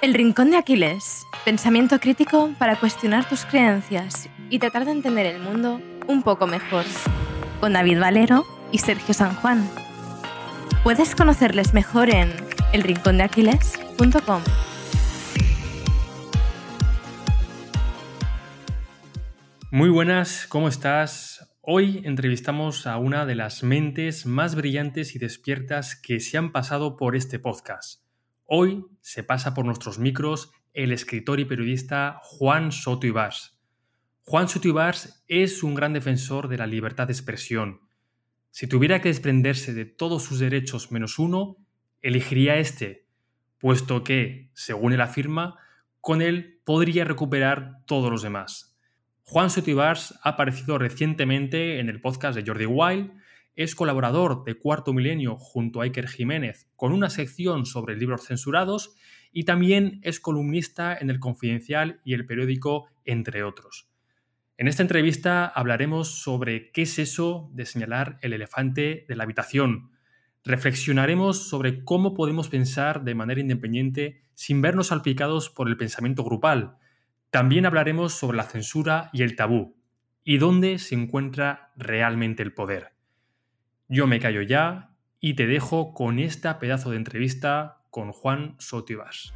El Rincón de Aquiles. Pensamiento crítico para cuestionar tus creencias y tratar de entender el mundo un poco mejor. Con David Valero y Sergio San Juan. Puedes conocerles mejor en elrincondeaquiles.com. Muy buenas, ¿cómo estás? Hoy entrevistamos a una de las mentes más brillantes y despiertas que se han pasado por este podcast. Hoy se pasa por nuestros micros el escritor y periodista Juan Soto Ibars. Juan Soto Ibars es un gran defensor de la libertad de expresión. Si tuviera que desprenderse de todos sus derechos menos uno, elegiría este, puesto que, según él afirma, con él podría recuperar todos los demás. Juan Soto Ibars ha aparecido recientemente en el podcast de Jordi Wild es colaborador de Cuarto Milenio junto a Iker Jiménez con una sección sobre libros censurados y también es columnista en El Confidencial y el periódico Entre otros. En esta entrevista hablaremos sobre qué es eso de señalar el elefante de la habitación. Reflexionaremos sobre cómo podemos pensar de manera independiente sin vernos salpicados por el pensamiento grupal. También hablaremos sobre la censura y el tabú y dónde se encuentra realmente el poder. Yo me callo ya y te dejo con esta pedazo de entrevista con Juan Sotibas.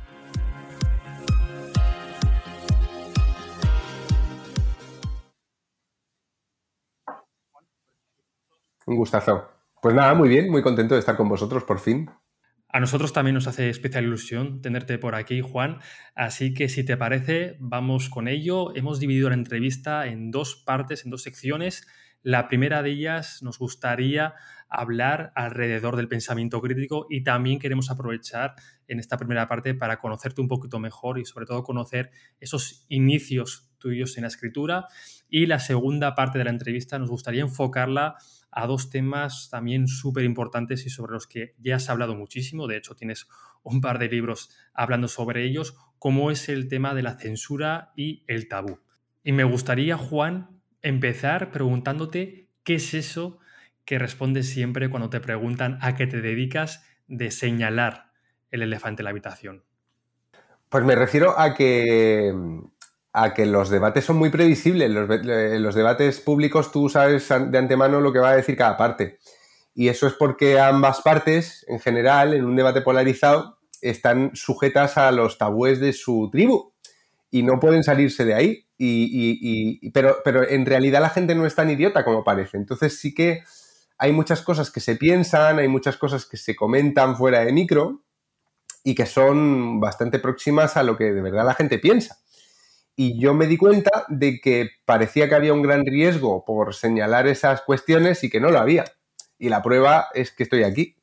Un gustazo. Pues nada, muy bien, muy contento de estar con vosotros por fin. A nosotros también nos hace especial ilusión tenerte por aquí, Juan. Así que si te parece, vamos con ello. Hemos dividido la entrevista en dos partes, en dos secciones. La primera de ellas nos gustaría hablar alrededor del pensamiento crítico y también queremos aprovechar en esta primera parte para conocerte un poquito mejor y sobre todo conocer esos inicios tuyos en la escritura. Y la segunda parte de la entrevista nos gustaría enfocarla a dos temas también súper importantes y sobre los que ya has hablado muchísimo. De hecho, tienes un par de libros hablando sobre ellos, como es el tema de la censura y el tabú. Y me gustaría, Juan, empezar preguntándote qué es eso que respondes siempre cuando te preguntan a qué te dedicas de señalar el elefante en la habitación. Pues me refiero a que, a que los debates son muy previsibles. Los, los debates públicos tú sabes de antemano lo que va a decir cada parte. Y eso es porque ambas partes, en general, en un debate polarizado, están sujetas a los tabúes de su tribu y no pueden salirse de ahí. Y, pero, pero en realidad la gente no es tan idiota como parece. Entonces sí que hay muchas cosas que se piensan, hay muchas cosas que se comentan fuera de micro y que son bastante próximas a lo que de verdad la gente piensa. Y yo me di cuenta de que parecía que había un gran riesgo por señalar esas cuestiones y que no lo había. Y la prueba es que estoy aquí.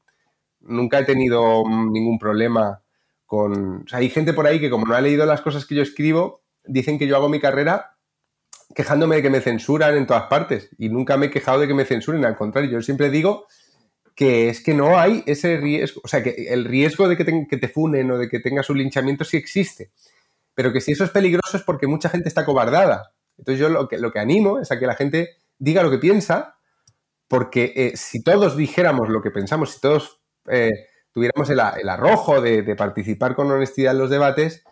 Nunca he tenido ningún problema con... Hay gente por ahí que como no ha leído las cosas que yo escribo, dicen que yo hago mi carrera quejándome de que me censuran en todas partes y nunca me he quejado de que me censuren, al contrario, yo siempre digo que es que no hay ese riesgo, o sea, que el riesgo de que te, que te funen o de que tengas un linchamiento sí existe, pero que si eso es peligroso es porque mucha gente está cobardada. Entonces yo lo que, lo que animo es a que la gente diga lo que piensa, porque eh, si todos dijéramos lo que pensamos, si todos eh, tuviéramos el, arrojo de, participar con honestidad en los debates,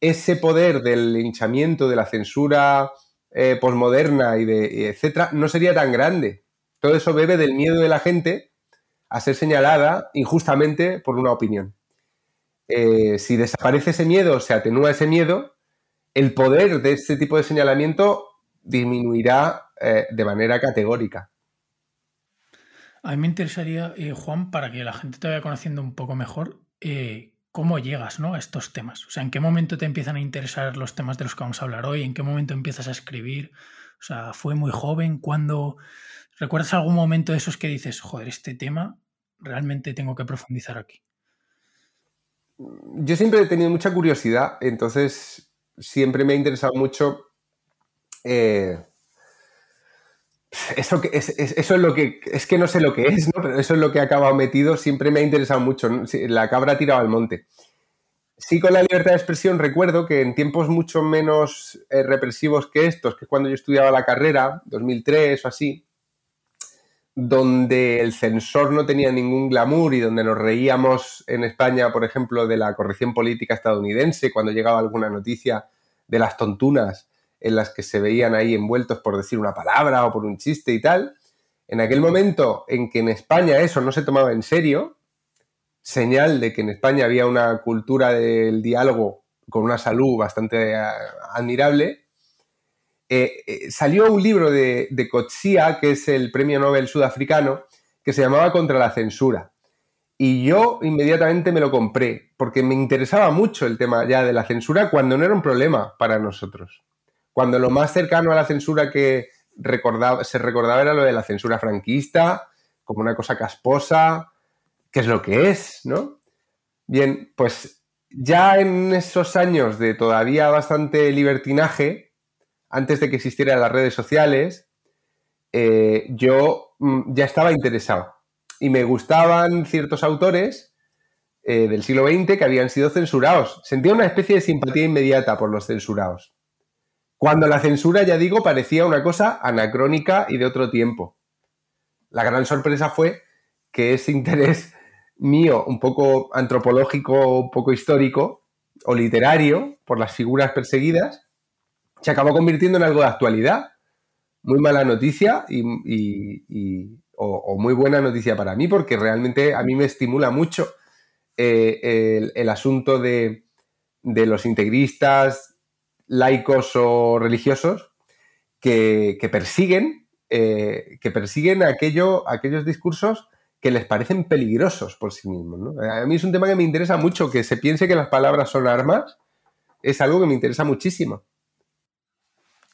ese poder del linchamiento, de la censura eh, posmoderna y de etcétera, no sería tan grande. Todo eso bebe del miedo de la gente a ser señalada injustamente por una opinión. Eh, si desaparece ese miedo, se atenúa ese miedo, el poder de este tipo de señalamiento disminuirá eh, de manera categórica. A mí me interesaría, Juan, para que la gente te vaya conociendo un poco mejor, cómo llegas ¿no? a estos temas. O sea, en qué momento te empiezan a interesar los temas de los que vamos a hablar hoy, en qué momento empiezas a escribir. O sea, fue muy joven, cuando... ¿Recuerdas algún momento de esos que dices, joder, este tema realmente tengo que profundizar aquí? Yo siempre he tenido mucha curiosidad, entonces siempre me ha interesado mucho eh, eso, es, eso es lo que, es que no sé lo que es, ¿no? Pero eso es lo que ha acabado metido, siempre me ha interesado mucho. La cabra ha tirado al monte. Sí, con la libertad de expresión recuerdo que en tiempos mucho menos eh, represivos que estos, que cuando yo estudiaba la carrera, 2003 o así, donde el censor no tenía ningún glamour y donde nos reíamos en España, por ejemplo, de la corrección política estadounidense cuando llegaba alguna noticia de las tontunas en las que se veían ahí envueltos por decir una palabra o por un chiste y tal, en aquel momento en que en España eso no se tomaba en serio, señal de que en España había una cultura del diálogo con una salud bastante eh, admirable, eh, eh, salió un libro de, de que es el premio Nobel sudafricano, que se llamaba Contra la censura. Y yo inmediatamente me lo compré, porque me interesaba mucho el tema ya de la censura cuando no era un problema para nosotros. Cuando lo más cercano a la censura que recordaba, se recordaba era lo de la censura franquista, como una cosa casposa, que es lo que es, ¿no? Bien, pues ya en esos años de todavía bastante libertinaje, antes de que existieran las redes sociales, eh, yo mm, ya estaba interesado. Y me gustaban ciertos autores eh, del siglo XX que habían sido censurados. Sentía una especie de simpatía inmediata por los censurados. Cuando la censura, ya digo, parecía una cosa anacrónica y de otro tiempo. La gran sorpresa fue que ese interés mío, un poco antropológico, un poco histórico o literario, por las figuras perseguidas, se acabó convirtiendo en algo de actualidad. Muy mala noticia y, o, muy buena noticia para mí, porque realmente a mí me estimula mucho eh, el, asunto de, de los integristas, laicos o religiosos que, persiguen, eh, que persiguen aquello, aquellos discursos que les parecen peligrosos por sí mismos. A mí es un tema que me interesa mucho, que se piense que las palabras son armas, es algo que me interesa muchísimo.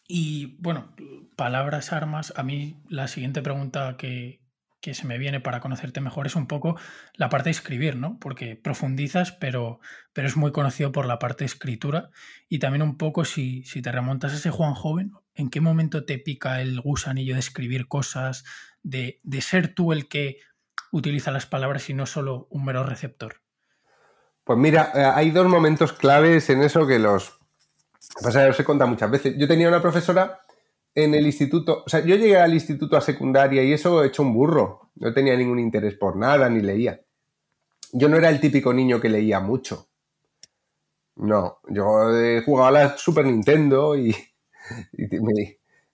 Y bueno, palabras, armas, a mí la siguiente pregunta que, que se me viene para conocerte mejor es un poco la parte de escribir, ¿no? Porque profundizas, pero, pero es muy conocido por la parte de escritura. Y también un poco si, si te remontas a ese Juan joven, ¿en qué momento te pica el gusanillo de escribir cosas, de, ser tú el que utiliza las palabras y no solo un mero receptor? Pues mira, eh, hay dos momentos claves en eso que los... Pasa os he contado muchas veces. Yo tenía una profesora en el instituto, o sea, yo llegué al instituto a secundaria y eso he hecho un burro. No tenía ningún interés por nada ni leía. Yo no era el típico niño que leía mucho. No, yo jugaba a la Super Nintendo y,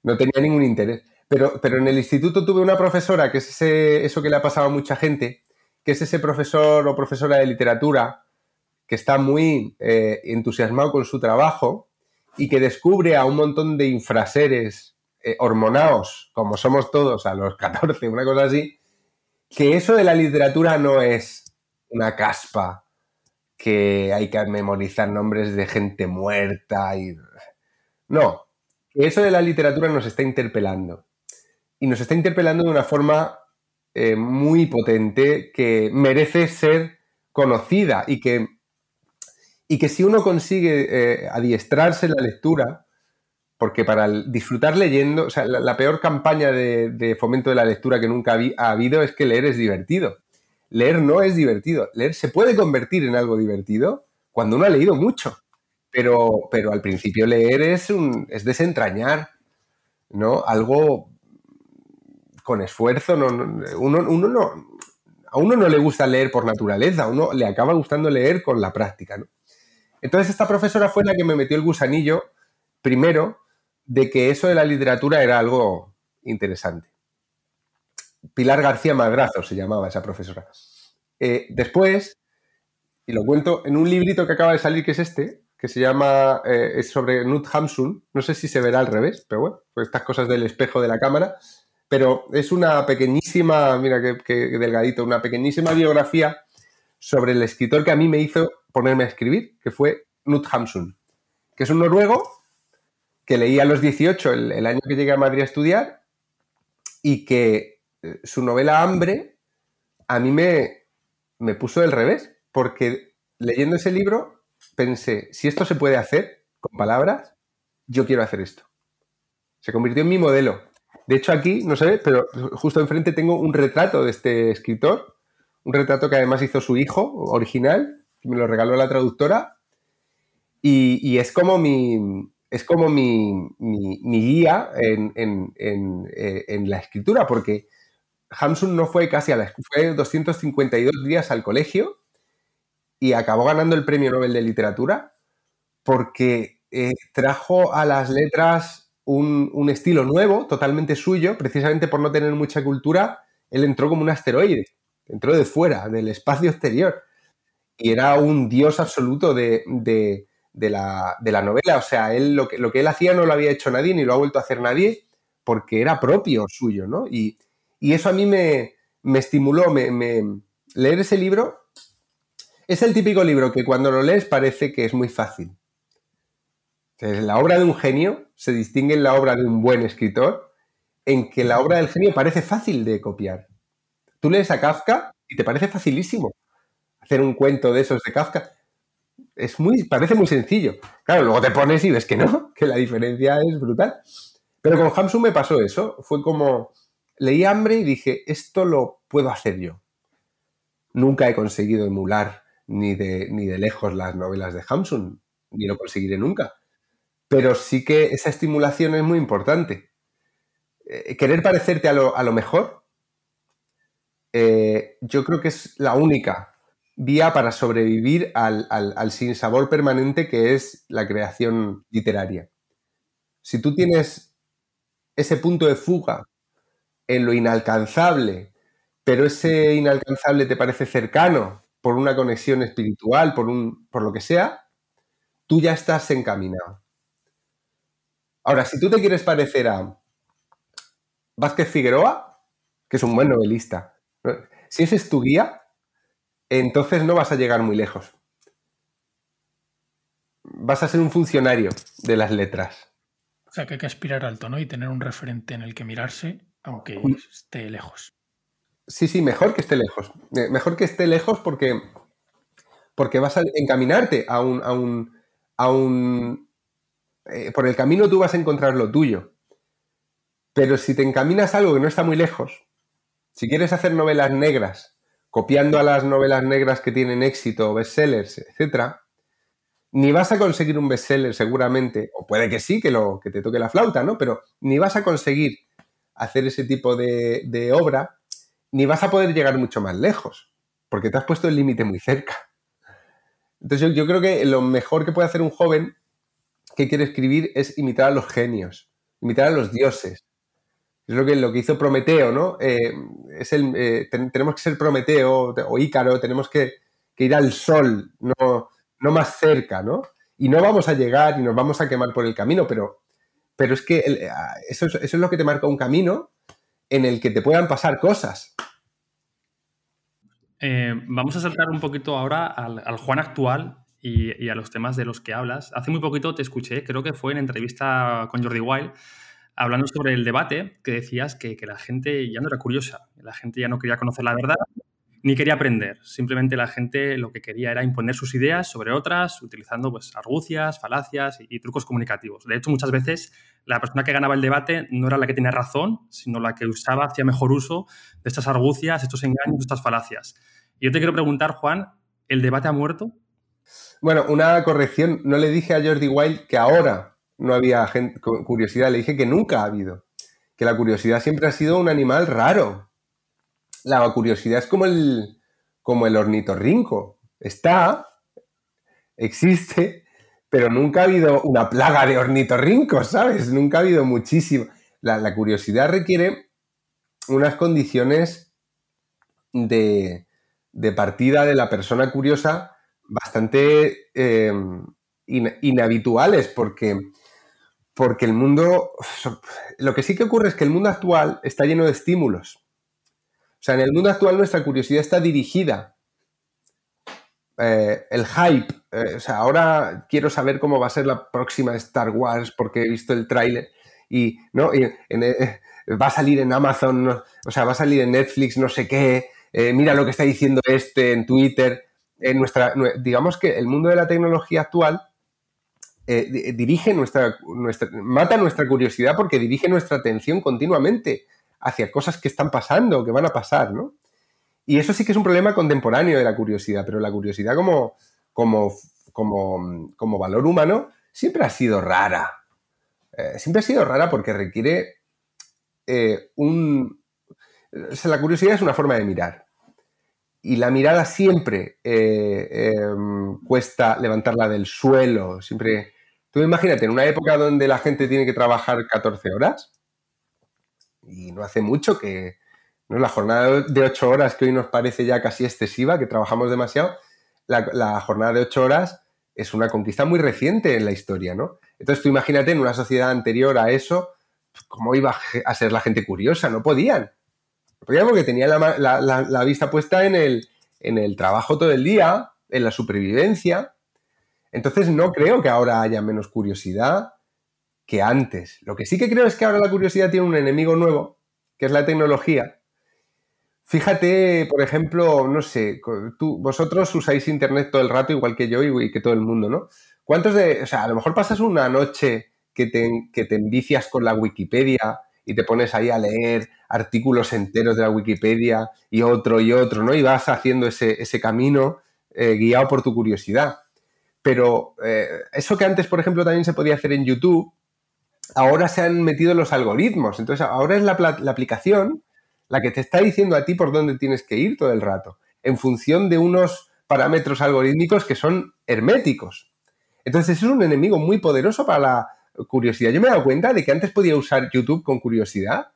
no tenía ningún interés. Pero, pero en el instituto tuve una profesora, que es ese, eso que le ha pasado a mucha gente, que es ese profesor o profesora de literatura que está muy eh, entusiasmado con su trabajo y que descubre a un montón de infraseres eh, hormonaos, como somos todos a los 14, una cosa así, que eso de la literatura no es una caspa que hay que memorizar nombres de gente muerta y... No, eso de la literatura nos está interpelando. Y nos está interpelando de una forma eh, muy potente que merece ser conocida y que, y que si uno consigue eh, adiestrarse en la lectura, porque para disfrutar leyendo, o sea, la, peor campaña de, fomento de la lectura que nunca ha habido es que leer es divertido. Leer no es divertido. Leer se puede convertir en algo divertido cuando uno ha leído mucho. Pero, pero al principio leer es, un, es desentrañar, ¿no? Algo con esfuerzo. No, uno, uno no, a uno no le gusta leer por naturaleza, a uno le acaba gustando leer con la práctica, ¿no? Entonces esta profesora fue la que me metió el gusanillo, primero, de que eso de la literatura era algo interesante. Pilar García Madrazo se llamaba esa profesora. Eh, después, y lo cuento en un librito que acaba de salir, que es este, que se llama, eh, es sobre Knut Hamsun, no sé si se verá al revés, pero bueno, pues estas cosas del espejo de la cámara, pero es una pequeñísima, mira qué, delgadito, una pequeñísima biografía sobre el escritor que a mí me hizo ponerme a escribir, que fue Knut Hamsun, que es un noruego que leí a los 18, el, año que llegué a Madrid a estudiar, y que eh, su novela Hambre a mí me, me puso del revés, porque leyendo ese libro pensé, si esto se puede hacer con palabras, yo quiero hacer esto. Se convirtió en mi modelo. De hecho, aquí, no sé, pero justo enfrente tengo un retrato de este escritor, un retrato que además hizo su hijo original, me lo regaló la traductora, y es como mi, es como mi, guía eh, en, la escritura, porque Hamsun no fue casi a la fue 252 días al colegio y acabó ganando el premio Nobel de Literatura porque eh, trajo a las letras un, un, estilo nuevo, totalmente suyo, precisamente por no tener mucha cultura, él entró como un asteroide, entró de fuera, del espacio exterior, y era un dios absoluto de, de, de, la, de la, novela, o sea, él, lo, que, lo que él hacía no lo había hecho nadie, ni lo ha vuelto a hacer nadie, porque era propio suyo, ¿no? Y, y eso a mí me, me estimuló, me, leer ese libro es el típico libro que cuando lo lees parece que es muy fácil. La obra de un genio se distingue en la obra de un buen escritor en que la obra del genio parece fácil de copiar. Tú lees a Kafka y te parece facilísimo hacer un cuento de esos de Kafka. Es muy, parece muy sencillo. Claro, luego te pones y ves que no, que la diferencia es brutal. Pero con Hamsun me pasó eso. Fue como, leí hambre y dije, esto lo puedo hacer yo. Nunca he conseguido emular ni de, ni de lejos las novelas de Hamsun, ni lo conseguiré nunca pero sí que esa estimulación es muy importante. Eh, querer parecerte a lo, a lo mejor, eh, yo creo que es la única vía para sobrevivir al, al, sinsabor permanente que es la creación literaria. Si tú tienes ese punto de fuga en lo inalcanzable, pero ese inalcanzable te parece cercano por una conexión espiritual, por, un, por lo que sea, tú ya estás encaminado. Ahora, si tú te quieres parecer a Vázquez Figueroa, que es un buen novelista, si ese es tu guía, entonces no vas a llegar muy lejos. Vas a ser un funcionario de las letras. O sea, que hay que aspirar alto, ¿no? Y tener un referente en el que mirarse, aunque esté lejos. Sí, sí, mejor que esté lejos. Mejor que esté lejos porque, porque vas a encaminarte a un, a un, a un eh, por el camino tú vas a encontrar lo tuyo. Pero si te encaminas a algo que no está muy lejos, si quieres hacer novelas negras, copiando a las novelas negras que tienen éxito, bestsellers, etc., ni vas a conseguir un bestseller seguramente, o puede que sí, que, lo, que te toque la flauta, ¿no? Pero ni vas a conseguir hacer ese tipo de, de obra, ni vas a poder llegar mucho más lejos, porque te has puesto el límite muy cerca. Entonces yo, yo, creo que lo mejor que puede hacer un joven que quiere escribir es imitar a los genios, imitar a los dioses. Es lo que, lo que hizo Prometeo, ¿no? Eh, es el, eh, tenemos que ser Prometeo o Ícaro, tenemos que, ir al sol, no, más cerca, ¿no? Y no vamos a llegar y nos vamos a quemar por el camino, pero, pero es que eso, es, eso, es lo que te marca un camino en el que te puedan pasar cosas. Eh, vamos a saltar un poquito ahora al, al Juan actual y, a los temas de los que hablas. Hace muy poquito te escuché, creo que fue en entrevista con Jordi Wild, hablando sobre el debate, que decías que, que, la gente ya no era curiosa, la gente ya no quería conocer la verdad ni quería aprender. Simplemente la gente lo que quería era imponer sus ideas sobre otras, utilizando pues, argucias, falacias y, trucos comunicativos. De hecho, muchas veces la persona que ganaba el debate no era la que tenía razón, sino la que usaba, hacía mejor uso de estas argucias, estos engaños, estas falacias. Y yo te quiero preguntar, Juan, ¿el debate ha muerto? Bueno, una corrección. No le dije a Jordi Wild que ahora no había curiosidad, le dije que nunca ha habido. Que la curiosidad siempre ha sido un animal raro. La curiosidad es como el, como el ornitorrinco. Está, existe, pero nunca ha habido una plaga de ornitorrincos, ¿sabes? Nunca ha habido muchísimo. La, curiosidad requiere unas condiciones de, de partida de la persona curiosa bastante em, inhabituales porque, porque el mundo, lo que sí que ocurre es que el mundo actual está lleno de estímulos. O sea, en el mundo actual nuestra curiosidad está dirigida. Eh, el hype, eh, o sea, ahora quiero saber cómo va a ser la próxima Star Wars porque he visto el tráiler y, ¿no? Eh, va a salir en Amazon, o sea, va a salir en Netflix, no sé qué, mira lo que está diciendo este en Twitter nuestra, digamos que el mundo de la tecnología actual eh, dirige nuestra, nuestra, mata nuestra curiosidad porque dirige nuestra atención continuamente hacia cosas que están pasando, que van a pasar, ¿no? Y eso sí que es un problema contemporáneo de la curiosidad, pero la curiosidad como, como, como, como valor humano siempre ha sido rara. Eh, siempre ha sido rara porque requiere eh, un... la curiosidad es una forma de mirar. Y la mirada siempre em, cuesta levantarla del suelo. Siempre. Tú imagínate, en una época donde la gente tiene que trabajar 14 horas, y no hace mucho que ¿no? la jornada de 8 horas que hoy nos parece ya casi excesiva, que trabajamos demasiado, la, la jornada de 8 horas es una conquista muy reciente en la historia, ¿no? Entonces tú imagínate en una sociedad anterior a eso, ¿cómo iba a ser la gente curiosa? No podían. No podían porque tenían la, vista puesta en el, en el trabajo todo el día, en la supervivencia. Entonces no creo que ahora haya menos curiosidad que antes. Lo que sí que creo es que ahora la curiosidad tiene un enemigo nuevo, que es la tecnología. Fíjate, por ejemplo, no sé, tú, vosotros usáis Internet todo el rato, igual que yo y que todo el mundo, ¿no? ¿Cuántos de, o sea, a lo mejor pasas una noche que te, que envicias con la Wikipedia y te pones ahí a leer artículos enteros de la Wikipedia y otro y otro, ¿no? Y vas haciendo ese, camino eh, guiado por tu curiosidad. Pero eh, eso que antes, por ejemplo, también se podía hacer en YouTube, ahora se han metido los algoritmos. Entonces, ahora es la, aplicación la que te está diciendo a ti por dónde tienes que ir todo el rato, en función de unos parámetros algorítmicos que son herméticos. Entonces, es un enemigo muy poderoso para la curiosidad. Yo me he dado cuenta de que antes podía usar YouTube con curiosidad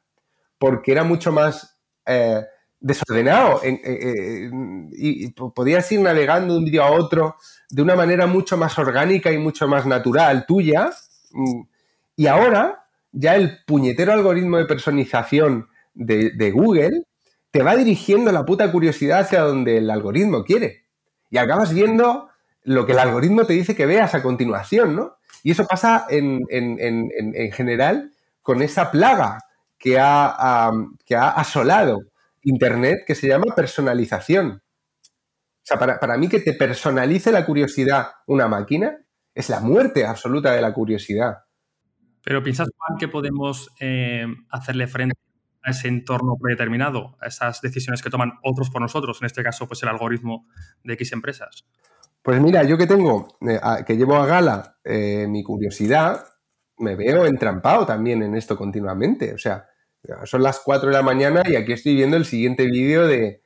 porque era mucho más eh, desordenado y podías ir navegando de un vídeo a otro de una manera mucho más orgánica y mucho más natural tuya. Mm, y ahora ya el puñetero algoritmo de personización de, Google te va dirigiendo la puta curiosidad hacia donde el algoritmo quiere. Y acabas viendo lo que el algoritmo te dice que veas a continuación, ¿no? Y eso pasa en, general con esa plaga que ha, que ha asolado Internet que se llama personalización. O sea, para, mí que te personalice la curiosidad una máquina es la muerte absoluta de la curiosidad. Pero ¿piensas, Juan, que podemos eh, hacerle frente a ese entorno predeterminado, a esas decisiones que toman otros por nosotros, en este caso, pues el algoritmo de X empresas? Pues mira, yo que tengo, eh, que llevo a gala eh, mi curiosidad, me veo entrampado también en esto continuamente. O sea, son las 4 de la mañana y aquí estoy viendo el siguiente vídeo de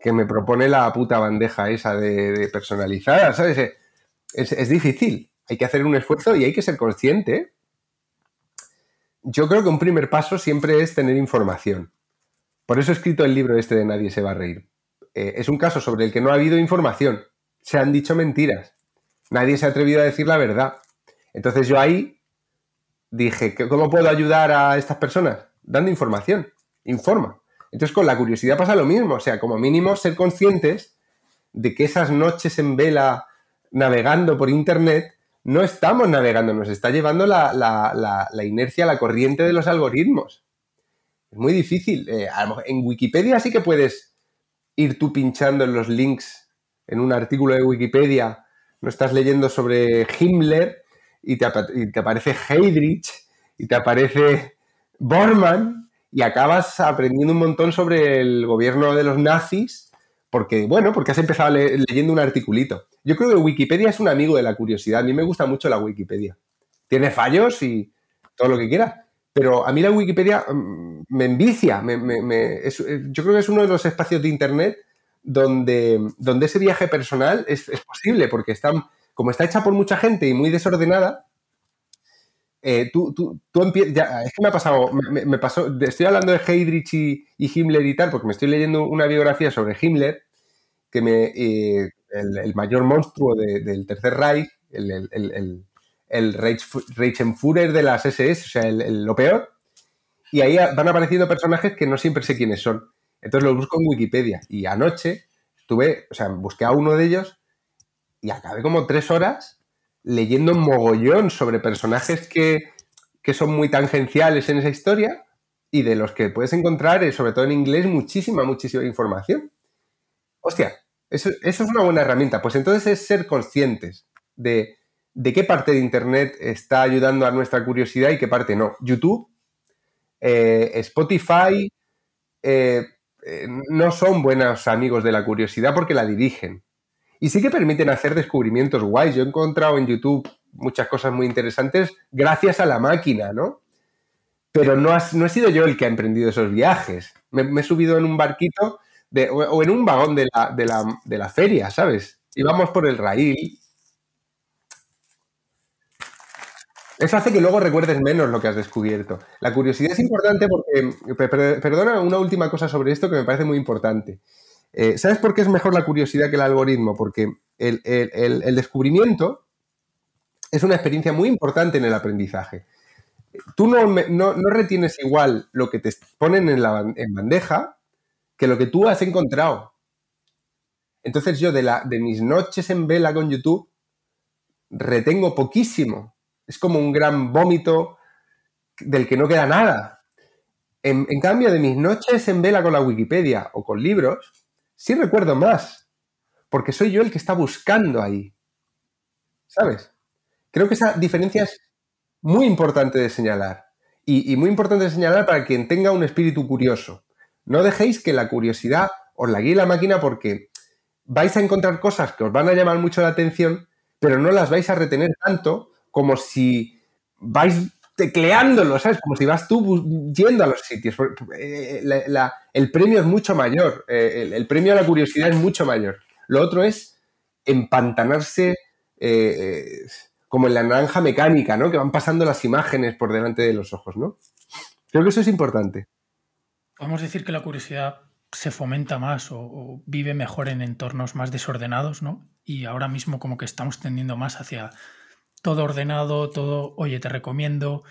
que me propone la puta bandeja esa de, personalizada, ¿sabes? Eh, es, difícil, hay que hacer un esfuerzo y hay que ser consciente. Yo creo que un primer paso siempre es tener información. Por eso he escrito el libro este de Nadie se va a reír. es un caso sobre el que no ha habido información se han dicho mentiras. Nadie se ha atrevido a decir la verdad. Entonces yo ahí dije, ¿cómo puedo ayudar a estas personas? Dando información. Informa. Entonces con la curiosidad pasa lo mismo. O sea, como mínimo ser conscientes de que esas noches en vela navegando por Internet no estamos navegando, nos está llevando la, la, inercia, la corriente de los algoritmos. Es muy difícil. Eh, en Wikipedia sí que puedes ir tú pinchando en los links en un artículo de Wikipedia, no estás leyendo sobre Himmler y te, aparece Heydrich y te aparece Bormann y acabas aprendiendo un montón sobre el gobierno de los nazis porque, bueno, porque has empezado leyendo un articulito. Yo creo que Wikipedia es un amigo de la curiosidad. A mí me gusta mucho la Wikipedia. Tiene fallos y todo lo que quiera. Pero a mí la Wikipedia mm, me envicia. yo creo que es uno de los espacios de Internet donde, donde ese viaje personal es, posible, porque están, como está hecha por mucha gente y muy desordenada, eh, tú, tú, tú es que me ha pasado, me, pasó, estoy hablando de Heydrich y, Himmler y tal, porque me estoy leyendo una biografía sobre Himmler, que me, eh, el, mayor monstruo del Tercer Reich, el, el, el, el Reichenführer de las SS, o sea, lo peor, y ahí van apareciendo personajes que no siempre sé quiénes son. Entonces lo busco en Wikipedia y anoche estuve, o sea, busqué a uno de ellos y acabé como tres horas leyendo mogollón sobre personajes que, son muy tangenciales en esa historia y de los que puedes encontrar, eh, sobre todo en inglés, muchísima, muchísima información. Hostia, eso, es una buena herramienta. Pues entonces es ser conscientes de, qué parte de Internet está ayudando a nuestra curiosidad y qué parte no. YouTube, eh, Spotify, eh, no son buenos amigos de la curiosidad porque la dirigen. Y sí que permiten hacer descubrimientos guays. Yo he encontrado en YouTube muchas cosas muy interesantes gracias a la máquina, ¿no? Pero no, no he sido yo el que ha emprendido esos viajes. Me, he subido en un barquito o, en un vagón de la, de, la, de la feria, ¿sabes? Íbamos por el raíl Eso hace que luego recuerdes menos lo que has descubierto. La curiosidad es importante porque, perdona, una última cosa sobre esto que me parece muy importante. Eh, ¿Sabes por qué es mejor la curiosidad que el algoritmo? Porque el, descubrimiento es una experiencia muy importante en el aprendizaje. Tú no, retienes igual lo que te ponen en, la, en bandeja que lo que tú has encontrado. Entonces yo de, mis noches en vela con YouTube retengo poquísimo es como un gran vómito del que no queda nada. En, cambio, de mis noches en vela con la Wikipedia o con libros, sí recuerdo más, porque soy yo el que está buscando ahí. ¿Sabes? Creo que esa diferencia es muy importante de señalar. Y, y, muy importante de señalar para quien tenga un espíritu curioso. No dejéis que la curiosidad os la guíe la máquina porque vais a encontrar cosas que os van a llamar mucho la atención, pero no las vais a retener tanto como si vais tecleándolo, ¿sabes? Como si vas tú yendo a los sitios. Eh, el premio es mucho mayor, eh, el, premio a la curiosidad es mucho mayor. Lo otro es empantanarse eh, como en la naranja mecánica, ¿no? Que van pasando las imágenes por delante de los ojos, ¿no? Creo que eso es importante. Podemos decir que la curiosidad se fomenta más o, o vive mejor en entornos más desordenados, ¿no? Y ahora mismo como que estamos tendiendo más hacia todo ordenado, todo, oye, te recomiendo,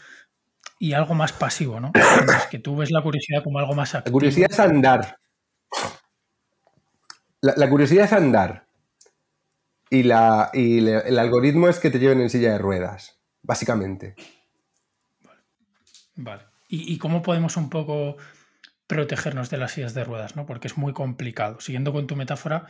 y algo más pasivo, ¿no? Es que tú ves la curiosidad como algo más activo. La curiosidad es andar. La, curiosidad es andar. Y, la, el algoritmo es que te lleven en silla de ruedas, básicamente. Vale. ¿Y, cómo podemos un poco protegernos de las sillas de ruedas, ¿no? Porque es muy complicado. Siguiendo con tu metáfora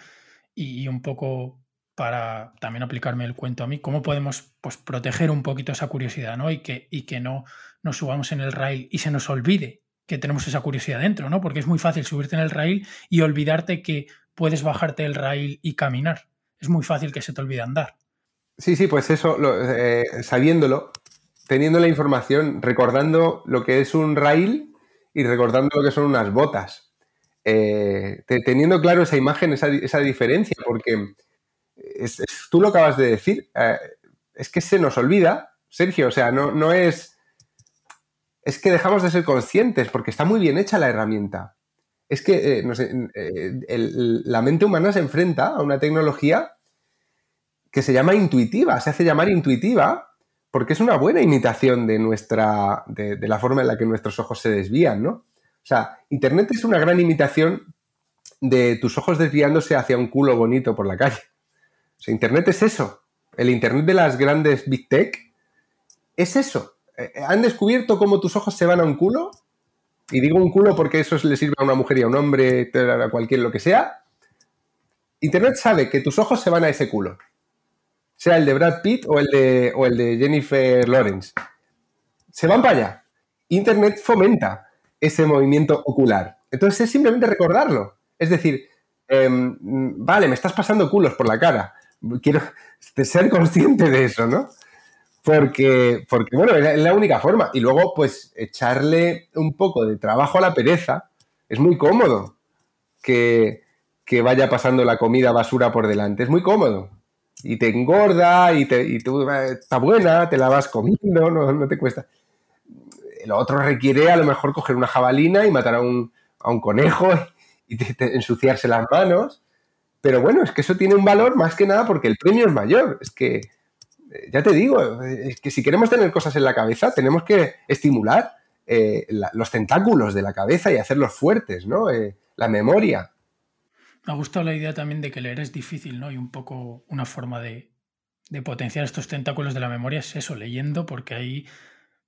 y un poco para también aplicarme el cuento a mí, cómo podemos pues, proteger un poquito esa curiosidad, ¿no? Y que, y que no nos subamos en el rail y se nos olvide que tenemos esa curiosidad dentro, ¿no? Porque es muy fácil subirte en el rail y olvidarte que puedes bajarte el rail y caminar. Es muy fácil que se te olvide andar. Sí, sí, pues eso, eh, sabiéndolo, teniendo la información, recordando lo que es un rail y recordando lo que son unas botas. Eh, teniendo claro esa imagen, esa, esa diferencia, porque tú lo acabas de decir, eh, es que se nos olvida, Sergio, o sea, no, es... Es que dejamos de ser conscientes porque está muy bien hecha la herramienta. Es que eh, eh, la mente humana se enfrenta a una tecnología que se llama intuitiva, se hace llamar intuitiva porque es una buena imitación de nuestra, de, de, la forma en la que nuestros ojos se desvían, ¿no? O sea, Internet es una gran imitación de tus ojos desviándose hacia un culo bonito por la calle. Internet es eso. El Internet de las grandes Big Tech es eso. Eh, eh, han descubierto cómo tus ojos se van a un culo. Y digo un culo porque eso le sirve a una mujer y a un hombre, a cualquier lo que sea. Internet sabe que tus ojos se van a ese culo. Sea el de Brad Pitt o el de, o el de Jennifer Lawrence. Se van para allá. Internet fomenta ese movimiento ocular. Entonces es simplemente recordarlo. Es decir, em, vale, me estás pasando culos por la cara quiero ser consciente de eso, ¿no? Porque, porque bueno, es la única forma. Y luego, pues, echarle un poco de trabajo a la pereza es muy cómodo que, vaya pasando la comida basura por delante. Es muy cómodo. Y te engorda y, te, y tú, eh, está buena, te la vas comiendo, no, no te cuesta. Lo otro requiere a lo mejor coger una jabalina y matar a un, a un conejo y ensuciarse las manos. Pero bueno, es que eso tiene un valor más que nada porque el premio es mayor. Es que, eh, ya te digo, es que si queremos tener cosas en la cabeza, tenemos que estimular eh, los tentáculos de la cabeza y hacerlos fuertes, ¿no? Eh, la memoria. Me ha gustado la idea también de que leer es difícil, ¿no? Y un poco una forma de, de potenciar estos tentáculos de la memoria es eso, leyendo, porque ahí,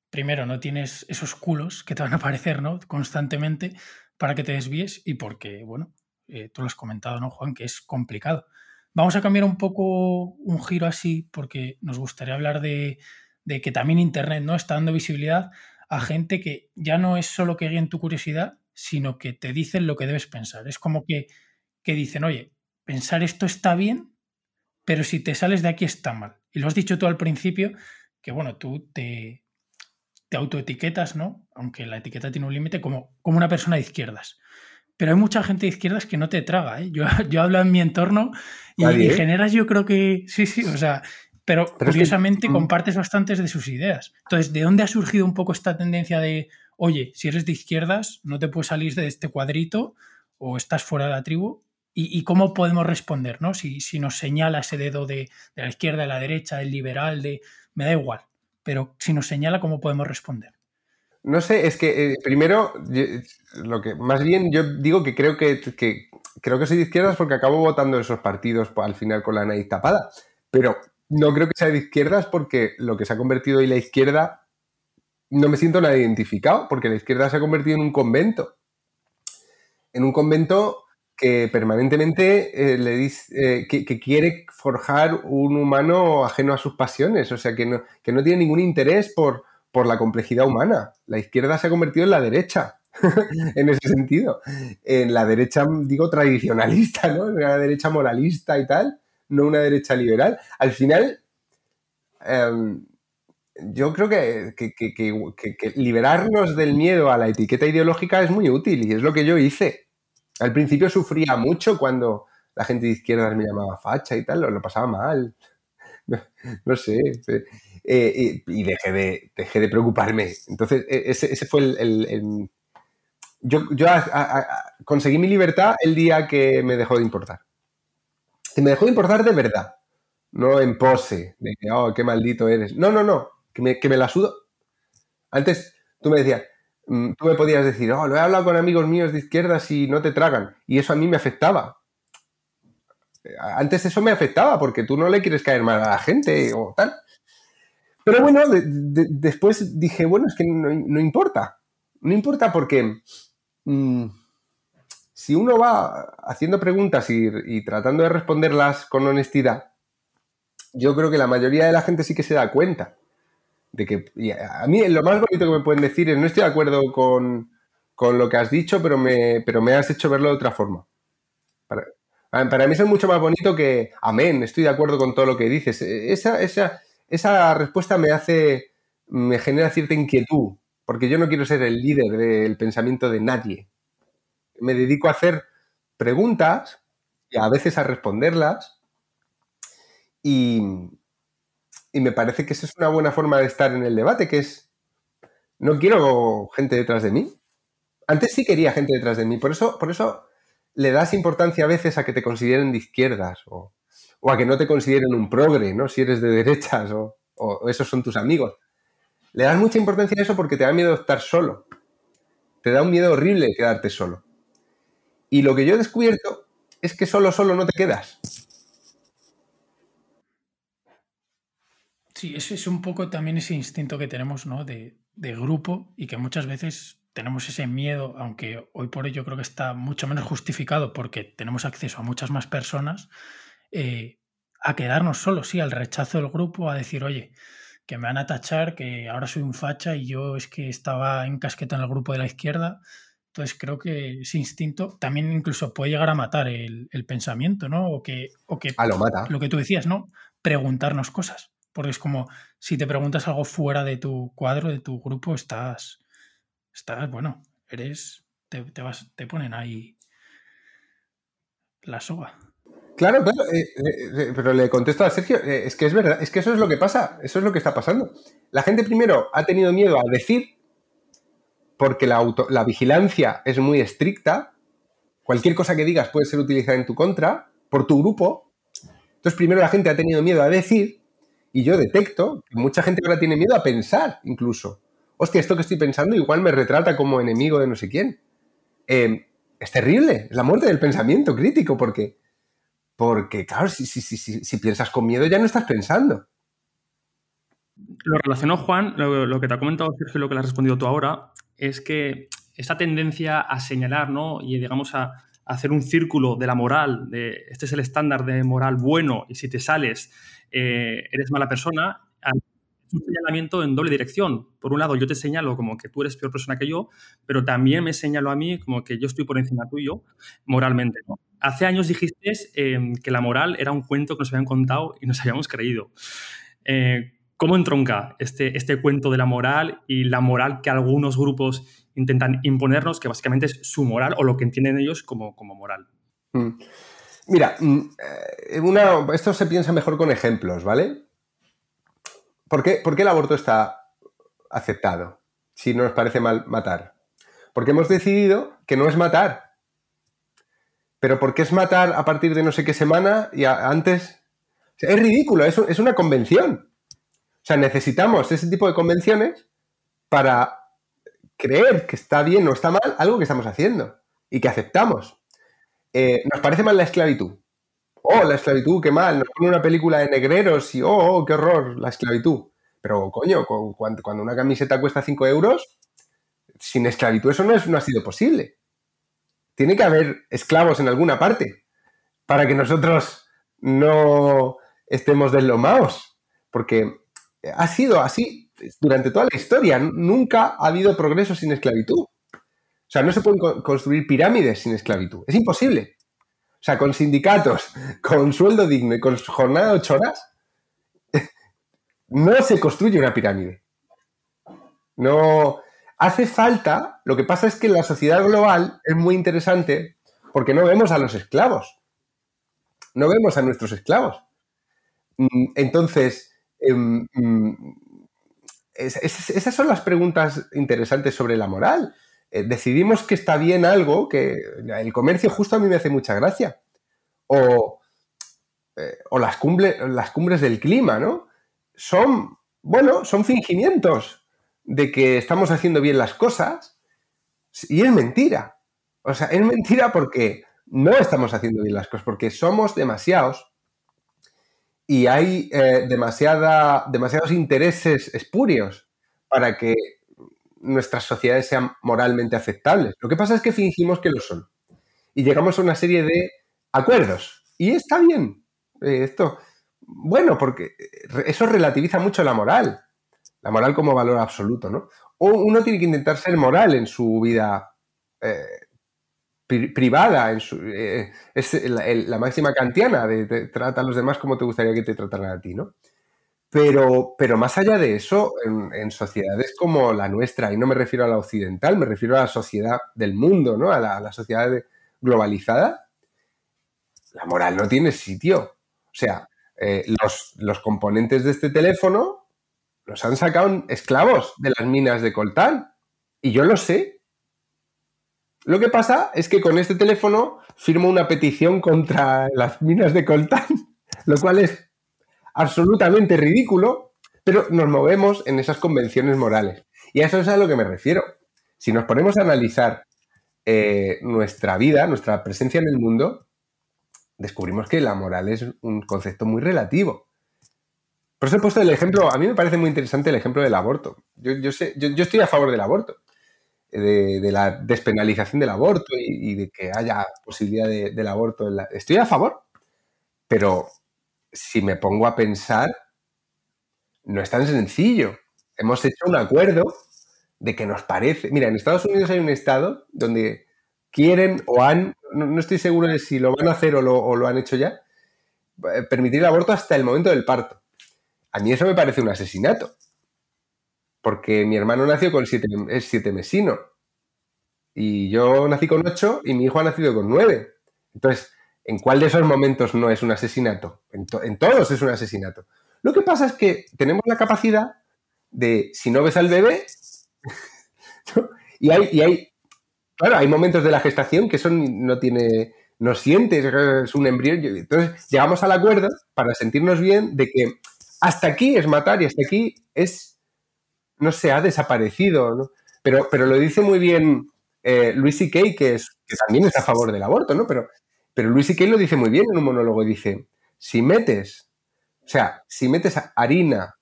primero, no tienes esos culos que te van a aparecer, ¿no? Constantemente para que te desvíes y porque, bueno, eh, tú lo has comentado, ¿no, Juan? Que es complicado. Vamos a cambiar un poco un giro así, porque nos gustaría hablar de, que también Internet ¿no? está dando visibilidad a gente que ya no es solo que guíen tu curiosidad, sino que te dicen lo que debes pensar. Es como que, que dicen, oye, pensar esto está bien, pero si te sales de aquí está mal. Y lo has dicho tú al principio, que bueno, tú te, te autoetiquetas, ¿no? Aunque la etiqueta tiene un límite, como, como una persona de izquierdas. Pero hay mucha gente de izquierdas que no te traga, ¿eh? Yo, yo hablo en mi entorno y, generas, yo creo que. Sí, sí, o sea. Pero, curiosamente mm. compartes bastantes de sus ideas. Entonces, ¿de dónde ha surgido un poco esta tendencia de, oye, si eres de izquierdas, no te puedes salir de este cuadrito o estás fuera de la tribu? ¿Y, cómo podemos responder, ¿no? Si, si, nos señala ese dedo de, de la izquierda, de la derecha, del liberal, de. Me da igual pero si nos señala, ¿cómo podemos responder? No sé, es que eh, primero, lo que más bien yo digo que creo que, creo que soy de izquierdas porque acabo votando esos partidos al final con la nariz tapada. Pero no creo que sea de izquierdas porque lo que se ha convertido hoy la izquierda no me siento nada identificado, porque la izquierda se ha convertido en un convento. En un convento que permanentemente eh, le dice, eh, que, quiere forjar un humano ajeno a sus pasiones, o sea, que no, que no tiene ningún interés por, por la complejidad humana. La izquierda se ha convertido en la derecha, en ese sentido. En la derecha, digo, tradicionalista, ¿no? Una derecha moralista y tal, no una derecha liberal. Al final, em, yo creo que, que, liberarnos del miedo a la etiqueta ideológica es muy útil y es lo que yo hice. Al principio sufría mucho cuando la gente de izquierdas me llamaba facha y tal, lo, pasaba mal. No, sé. Eh, y, dejé, de, dejé de preocuparme. Entonces, e, ese, fue el... yo, conseguí mi libertad el día que me dejó de importar. Que me dejó de importar de verdad. No en pose, de que, oh, qué maldito eres. No, no, no. Que me, que me la sudo. Antes tú me decías, Mm, tú me podías decir, oh, lo he hablado con amigos míos de izquierdas y no te tragan. Y eso a mí me afectaba. Antes eso me afectaba porque tú no le quieres caer mal a la gente o tal. Pero bueno, después dije, bueno, es que no, importa. No importa porque mm, si uno va haciendo preguntas y tratando de responderlas con honestidad, yo creo que la mayoría de la gente sí que se da cuenta de que a mí lo más bonito que me pueden decir es no estoy de acuerdo con, lo que has dicho, pero me, pero me has hecho verlo de otra forma. Para, mí es mucho más bonito que amén, estoy de acuerdo con todo lo que dices. Esa, esa, esa respuesta me hace, me genera cierta inquietud, porque yo no quiero ser el líder del pensamiento de nadie. Me dedico a hacer preguntas y a veces a responderlas. Y, y me parece que esa es una buena forma de estar en el debate, que es, no quiero gente detrás de mí. Antes sí quería gente detrás de mí, por eso, por eso le das importancia a veces a que te consideren de izquierdas o, a que no te consideren un progre, ¿no? Si eres de derechas o, o esos son tus amigos. Le das mucha importancia a eso porque te da miedo estar solo. Te da un miedo horrible quedarte solo. Y lo que yo he descubierto es que solo, solo no te quedas. Sí, es un poco también ese instinto que tenemos, ¿no? De, grupo y que muchas veces tenemos ese miedo, aunque hoy por hoy yo creo que está mucho menos justificado porque tenemos acceso a muchas más personas, eh, a quedarnos solos, sí, al rechazo del grupo, a decir, oye, que me van a tachar, que ahora soy un facha y yo es que estaba en casqueta en el grupo de la izquierda. Entonces creo que ese instinto también incluso puede llegar a matar el, pensamiento, ¿no? O que, o que lo, mata. lo que tú decías, ¿no? Preguntarnos cosas. Porque es como si te preguntas algo fuera de tu cuadro, de tu grupo, estás. Estás, bueno, eres. Te, vas, te ponen ahí la soga. Claro, claro, eh, eh, eh, pero le contesto a Sergio, es que es verdad, es que eso es lo que pasa, eso es lo que está pasando. La gente primero ha tenido miedo a decir, porque la, la vigilancia es muy estricta, cualquier cosa que digas puede ser utilizada en tu contra, por tu grupo. Entonces primero la gente ha tenido miedo a decir y yo detecto que mucha gente ahora tiene miedo a pensar, incluso. Hostia, esto que estoy pensando igual me retrata como enemigo de no sé quién. Es terrible, es la muerte del pensamiento crítico, porque, porque claro, si, piensas con miedo ya no estás pensando. Lo relacionó Juan, lo, que te ha comentado Sergio, lo que le has respondido tú ahora, es que esa tendencia a señalar, ¿no? Y digamos a, hacer un círculo de la moral, de este es el estándar de moral bueno, y si te sales eh, eres mala persona, es un señalamiento en doble dirección. Por un lado, yo te señalo como que tú eres peor persona que yo, pero también me señalo a mí como que yo estoy por encima tuyo moralmente. Hace años dijiste em, que la moral era un cuento que nos habían contado y nos habíamos creído. Eh, ¿Cómo entronca este, este cuento de la moral y la moral que algunos grupos intentan imponernos, que básicamente es su moral o lo que entienden ellos como, como moral? Mm. Mira, mm, eh, esto se piensa mejor con ejemplos, ¿vale? ¿Por qué, ¿Por qué el aborto está aceptado si no nos parece mal matar? Porque hemos decidido que no es matar. Pero ¿por qué es matar a partir de no sé qué semana y antes? es ridículo, es, es una convención. O sea, necesitamos ese tipo de convenciones para creer que está bien o está mal algo que estamos haciendo y que aceptamos. Eh, nos parece mal la esclavitud. Oh, la esclavitud, qué mal. Nos pone una película de negreros y oh, oh qué horror, la esclavitud. Pero, coño, cuando una camiseta cuesta 5 euros, sin esclavitud eso no, es, no ha sido posible. Tiene que haber esclavos en alguna parte para que nosotros no estemos deslomados. Porque ha sido así durante toda la historia. Nunca ha habido progreso sin esclavitud. O sea, no se pueden construir pirámides sin esclavitud. Es imposible. O sea, con sindicatos, con sueldo digno y con jornada de ocho horas, no se construye una pirámide. No. Hace falta. Lo que pasa es que la sociedad global es muy interesante porque no vemos a los esclavos. No vemos a nuestros esclavos. Mm, entonces, Em, mm, esas son las preguntas interesantes sobre la moral. Eh, decidimos que está bien algo, que el comercio justo a mí me hace mucha gracia. O, eh, las, las cumbres del clima, ¿no? Son, bueno, son fingimientos de que estamos haciendo bien las cosas y es mentira. O sea, es mentira porque no estamos haciendo bien las cosas, porque somos demasiados y hay eh, demasiada, demasiados intereses espurios para que nuestras sociedades sean moralmente aceptables. Lo que pasa es que fingimos que lo son. Y llegamos a una serie de acuerdos. Y está bien. Eh, esto, bueno, porque eso relativiza mucho la moral. La moral como valor absoluto, ¿no? O uno tiene que intentar ser moral en su vida eh, privada, en su, eh, es la, máxima kantiana de, trata a los demás como te gustaría que te trataran a ti, ¿no? Pero, pero más allá de eso, en, sociedades como la nuestra, y no me refiero a la occidental, me refiero a la sociedad del mundo, ¿no? A la, sociedad globalizada, la moral no tiene sitio. O sea, eh, los, los, componentes de este teléfono los han sacado esclavos de las minas de coltán. Y yo lo sé, lo que pasa es que con este teléfono firmo una petición contra las minas de coltán, lo cual es absolutamente ridículo, pero nos movemos en esas convenciones morales. Y a eso es a lo que me refiero. Si nos ponemos a analizar eh, nuestra vida, nuestra presencia en el mundo, descubrimos que la moral es un concepto muy relativo. Por eso he puesto el ejemplo, a mí me parece muy interesante el ejemplo del aborto. Yo, sé, yo estoy a favor del aborto de, la despenalización del aborto y, de que haya posibilidad del aborto. Estoy a favor, pero si me pongo a pensar, no es tan sencillo. Hemos hecho un acuerdo de que nos parece. Mira, en Estados Unidos hay un estado donde quieren o han, no, estoy seguro de si lo van a hacer o lo, han hecho ya, eh, permitir el aborto hasta el momento del parto. A mí eso me parece un asesinato porque mi hermano nació con siete, es siete mesino. Y yo nací con ocho y mi hijo ha nacido con nueve. Entonces, ¿en cuál de esos momentos no es un asesinato? En, todos es un asesinato. Lo que pasa es que tenemos la capacidad de, si no ves al bebé, y, hay, y hay, claro, hay momentos de la gestación que eso no tiene, no sientes, es un embrión. Entonces, llegamos al acuerdo para sentirnos bien de que hasta aquí es matar y hasta aquí es no se ha desaparecido, ¿no? Pero, pero lo dice muy bien eh, Luis que, que también es a favor del aborto, ¿no? Pero, pero Luis C.K. lo dice muy bien en un monólogo, dice, si metes, o sea, si metes harina,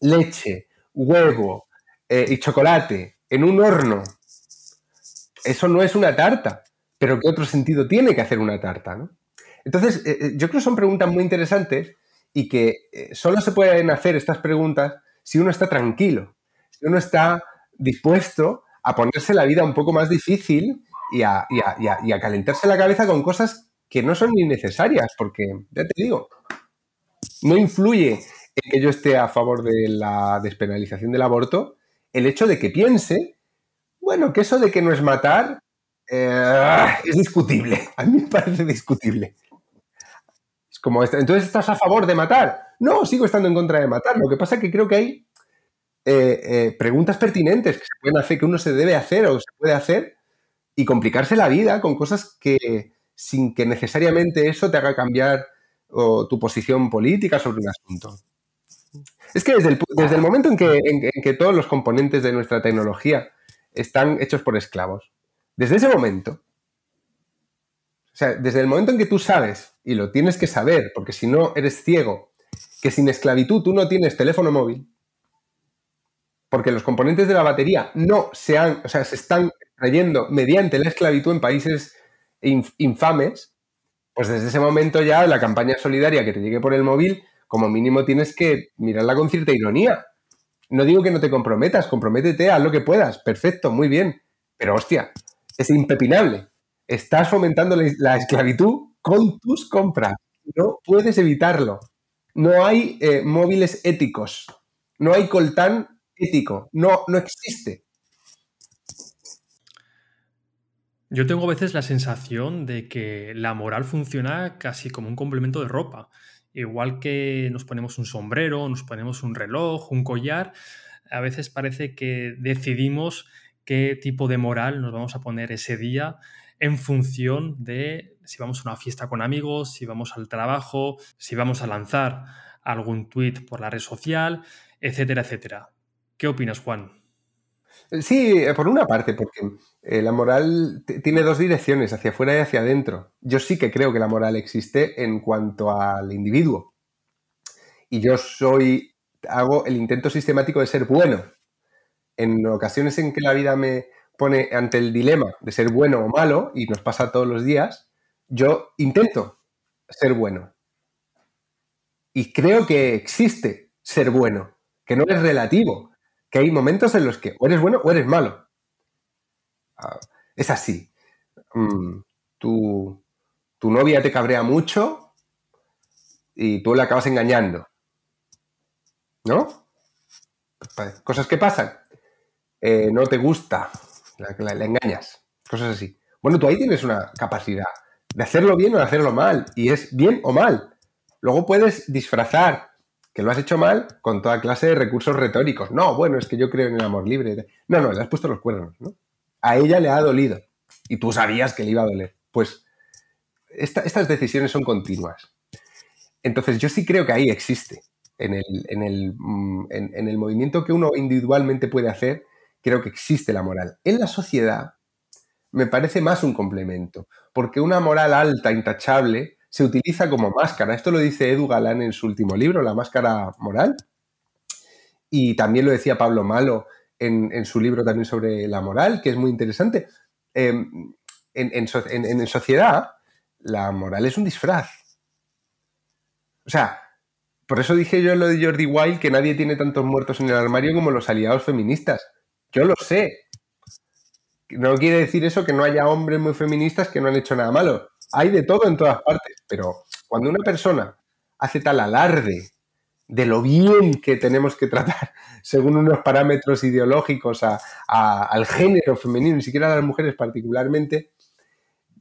leche, huevo eh, y chocolate en un horno, eso no es una tarta, pero ¿qué otro sentido tiene que hacer una tarta, ¿no? Entonces, eh, yo creo que son preguntas muy interesantes y que solo se pueden hacer estas preguntas si uno está tranquilo, si uno está dispuesto a ponerse la vida un poco más difícil y a, calentarse la cabeza con cosas que no son ni necesarias, porque, ya te digo, no influye en que yo esté a favor de la despenalización del aborto el hecho de que piense, bueno, que eso de que no es matar eh, es discutible. A mí me parece discutible. Como, entonces estás a favor de matar. No, sigo estando en contra de matar. Lo que pasa es que creo que hay eh, eh, preguntas pertinentes que se pueden hacer, que uno se debe hacer o se puede hacer y complicarse la vida con cosas que sin que necesariamente eso te haga cambiar tu posición política sobre un asunto. Es que desde el, desde el momento en que, todos los componentes de nuestra tecnología están hechos por esclavos, desde ese momento, o desde el momento en que tú sabes, y lo tienes que saber, porque si no eres ciego, que sin esclavitud tú no tienes teléfono móvil, porque los componentes de la batería no se han, o sea, se están trayendo mediante la esclavitud en países infames, pues desde ese momento ya la campaña solidaria que te llegue por el móvil, como mínimo tienes que mirarla con cierta ironía. No digo que no te comprometas, comprométete, haz lo que puedas, perfecto, muy bien, pero hostia, es impepinable. Estás fomentando la, esclavitud con tus compras, no puedes evitarlo. No hay eh, móviles éticos, no hay coltán ético. No, no existe. Yo tengo a veces la sensación de que la moral funciona casi como un complemento de ropa. Igual que nos ponemos un sombrero, nos ponemos un reloj, un collar, a veces parece que decidimos qué tipo de moral nos vamos a poner ese día en función de si vamos a una fiesta con amigos, si vamos al trabajo, si vamos a lanzar algún tweet por la red social, etcétera, etcétera. ¿Qué opinas, Juan? Sí, eh, por una parte, porque eh, la moral tiene dos direcciones, hacia afuera y hacia adentro. Yo sí que creo que la moral existe en cuanto al individuo. Y yo soy, hago el intento sistemático de ser bueno. En ocasiones en que la vida me pone ante el dilema de ser bueno o malo, y nos pasa todos los días, yo intento ser bueno. Y creo que existe ser bueno, que no es relativo que hay momentos en los que o eres bueno o eres malo. Ah, es así. Mm, tu, novia te cabrea mucho y tú la acabas engañando. ¿No? Pues, cosas que pasan. Eh, no te gusta, la, engañas. Cosas así. Bueno, tú ahí tienes una capacidad de hacerlo bien o de hacerlo mal. Y es bien o mal. Luego puedes disfrazar que lo has hecho mal con toda clase de recursos retóricos. No, bueno, es que yo creo en el amor libre. No, no, le has puesto los cuernos, ¿no? A ella le ha dolido y tú sabías que le iba a doler. Pues estas decisiones son continuas. Entonces yo sí creo que ahí existe. En el, en, el, mm, en el movimiento que uno individualmente puede hacer, creo que existe la moral. En la sociedad me parece más un complemento, porque una moral alta, intachable, se utiliza como máscara. Esto lo dice Edu Galán en su último libro, La máscara moral. Y también lo decía Pablo Malo en, su libro también sobre la moral, que es muy interesante. Em, en, sociedad, la moral es un disfraz. O sea, por eso dije yo lo de Jordi Wild, que nadie tiene tantos muertos en el armario como los aliados feministas. Yo lo sé. No quiere decir eso que no haya hombres muy feministas que no han hecho nada malo hay de todo en todas partes, pero cuando una persona hace tal alarde de lo bien que tenemos que tratar según unos parámetros ideológicos al género femenino, ni siquiera a las mujeres particularmente,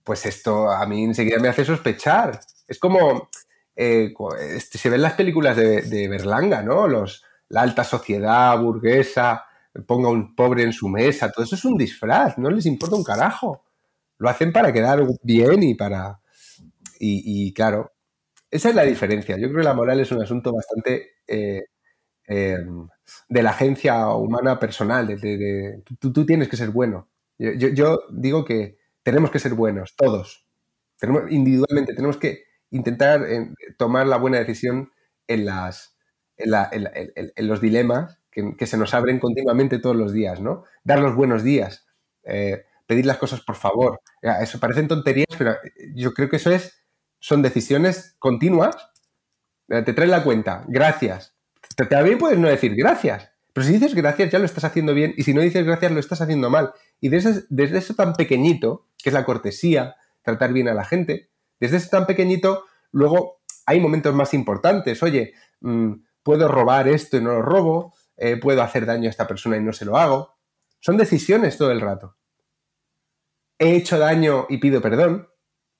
pues esto a mí enseguida me hace sospechar. Es como eh, este, se ven las películas de, Berlanga, ¿no? Los, la alta sociedad burguesa, ponga un pobre en su mesa, todo eso es un disfraz, no les importa un carajo lo hacen para quedar bien y para... Y, claro, esa es la diferencia. Yo creo que la moral es un asunto bastante eh, em, de la agencia humana personal. De, tú, tienes que ser bueno. Yo, digo que tenemos que ser buenos, todos. Individualmente tenemos que intentar eh, tomar la buena decisión en, las, en, los dilemas que, se nos abren continuamente todos los días, ¿no? Dar los buenos días. Eh, pedir las cosas por favor. Eso parecen tonterías, pero yo creo que eso es, son decisiones continuas. Eh, te traen la cuenta, gracias. También puedes no decir gracias, pero si dices gracias ya lo estás haciendo bien y si no dices gracias lo estás haciendo mal. Y desde, desde eso tan pequeñito, que es la cortesía, tratar bien a la gente, desde eso tan pequeñito, luego hay momentos más importantes. Oye, mm, puedo robar esto y no lo robo, eh, puedo hacer daño a esta persona y no se lo hago. Son decisiones todo el rato. He hecho daño y pido perdón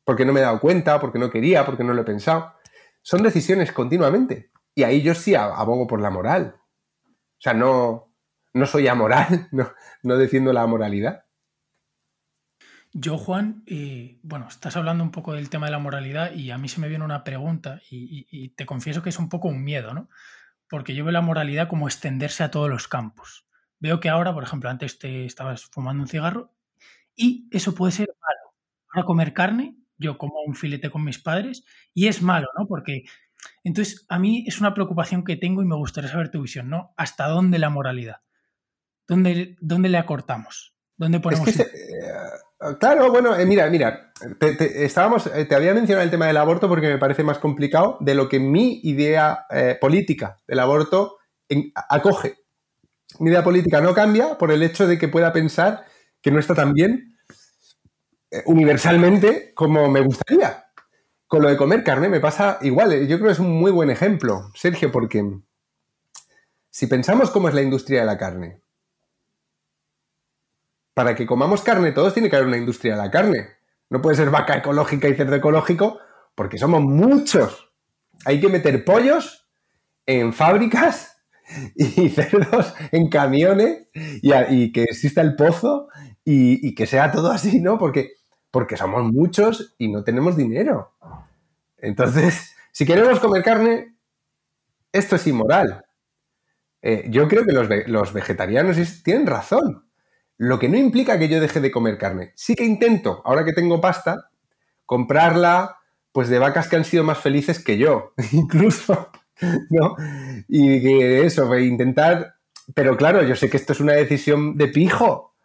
porque no me he dado cuenta, porque no quería, porque no lo he pensado. Son decisiones continuamente. Y ahí yo sí abogo por la moral. O sea, no, no soy amoral, no, no defiendo la moralidad. Yo, Juan, eh, bueno, estás hablando un poco del tema de la moralidad y a mí se me viene una pregunta y, te confieso que es un poco un miedo, ¿no? Porque yo veo la moralidad como extenderse a todos los campos. Veo que ahora, por ejemplo, antes te estabas fumando un cigarro y eso puede ser malo. Ahora comer carne, yo como un filete con mis padres y es malo, ¿no? Porque entonces a mí es una preocupación que tengo y me gustaría saber tu visión, ¿no? ¿Hasta dónde la moralidad? ¿Dónde, dónde le acortamos? ¿Dónde ponemos? Claro, bueno, eh, mira, mira, te, estábamos, eh, te había mencionado el tema del aborto porque me parece más complicado de lo que mi idea eh, política del aborto acoge. Mi idea política no cambia por el hecho de que pueda pensar que no está tan bien universalmente como me gustaría. Con lo de comer carne me pasa igual. Yo creo que es un muy buen ejemplo, Sergio, porque si pensamos cómo es la industria de la carne, para que comamos carne, todos tiene que haber una industria de la carne. No puede ser vaca ecológica y cerdo ecológico porque somos muchos. Hay que meter pollos en fábricas y cerdos en camiones y, que exista el pozo y, que sea todo así, ¿no? Porque, porque somos muchos y no tenemos dinero. Entonces, si queremos comer carne, esto es inmoral. Eh, yo creo que los, los vegetarianos tienen razón. Lo que no implica que yo deje de comer carne. Sí que intento, ahora que tengo pasta, comprarla pues de vacas que han sido más felices que yo, incluso, ¿no? Y que eso, intentar, pero claro, yo sé que esto es una decisión de pijo,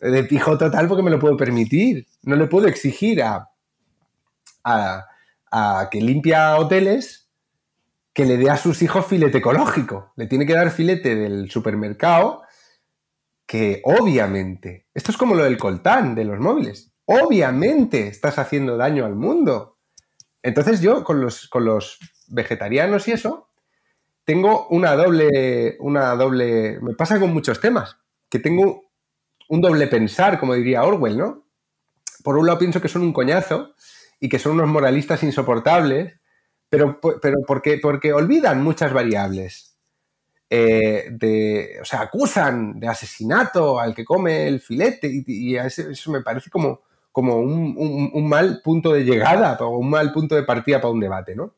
de pijo total porque me lo puedo permitir. No le puedo exigir a, a, a que limpia hoteles que le dé a sus hijos filete ecológico. Le tiene que dar filete del supermercado que obviamente, esto es como lo del coltán de los móviles, obviamente estás haciendo daño al mundo. Entonces yo con los, con los vegetarianos y eso, tengo una doble, una doble, me pasa con muchos temas, que tengo un doble pensar, como diría Orwell, ¿no? Por un lado pienso que son un coñazo y que son unos moralistas insoportables, pero, pero porque, porque olvidan muchas variables. Eh, de, o sea, acusan de asesinato al que come el filete y, eso, me parece como, como un, mal punto de llegada o un mal punto de partida para un debate, ¿no?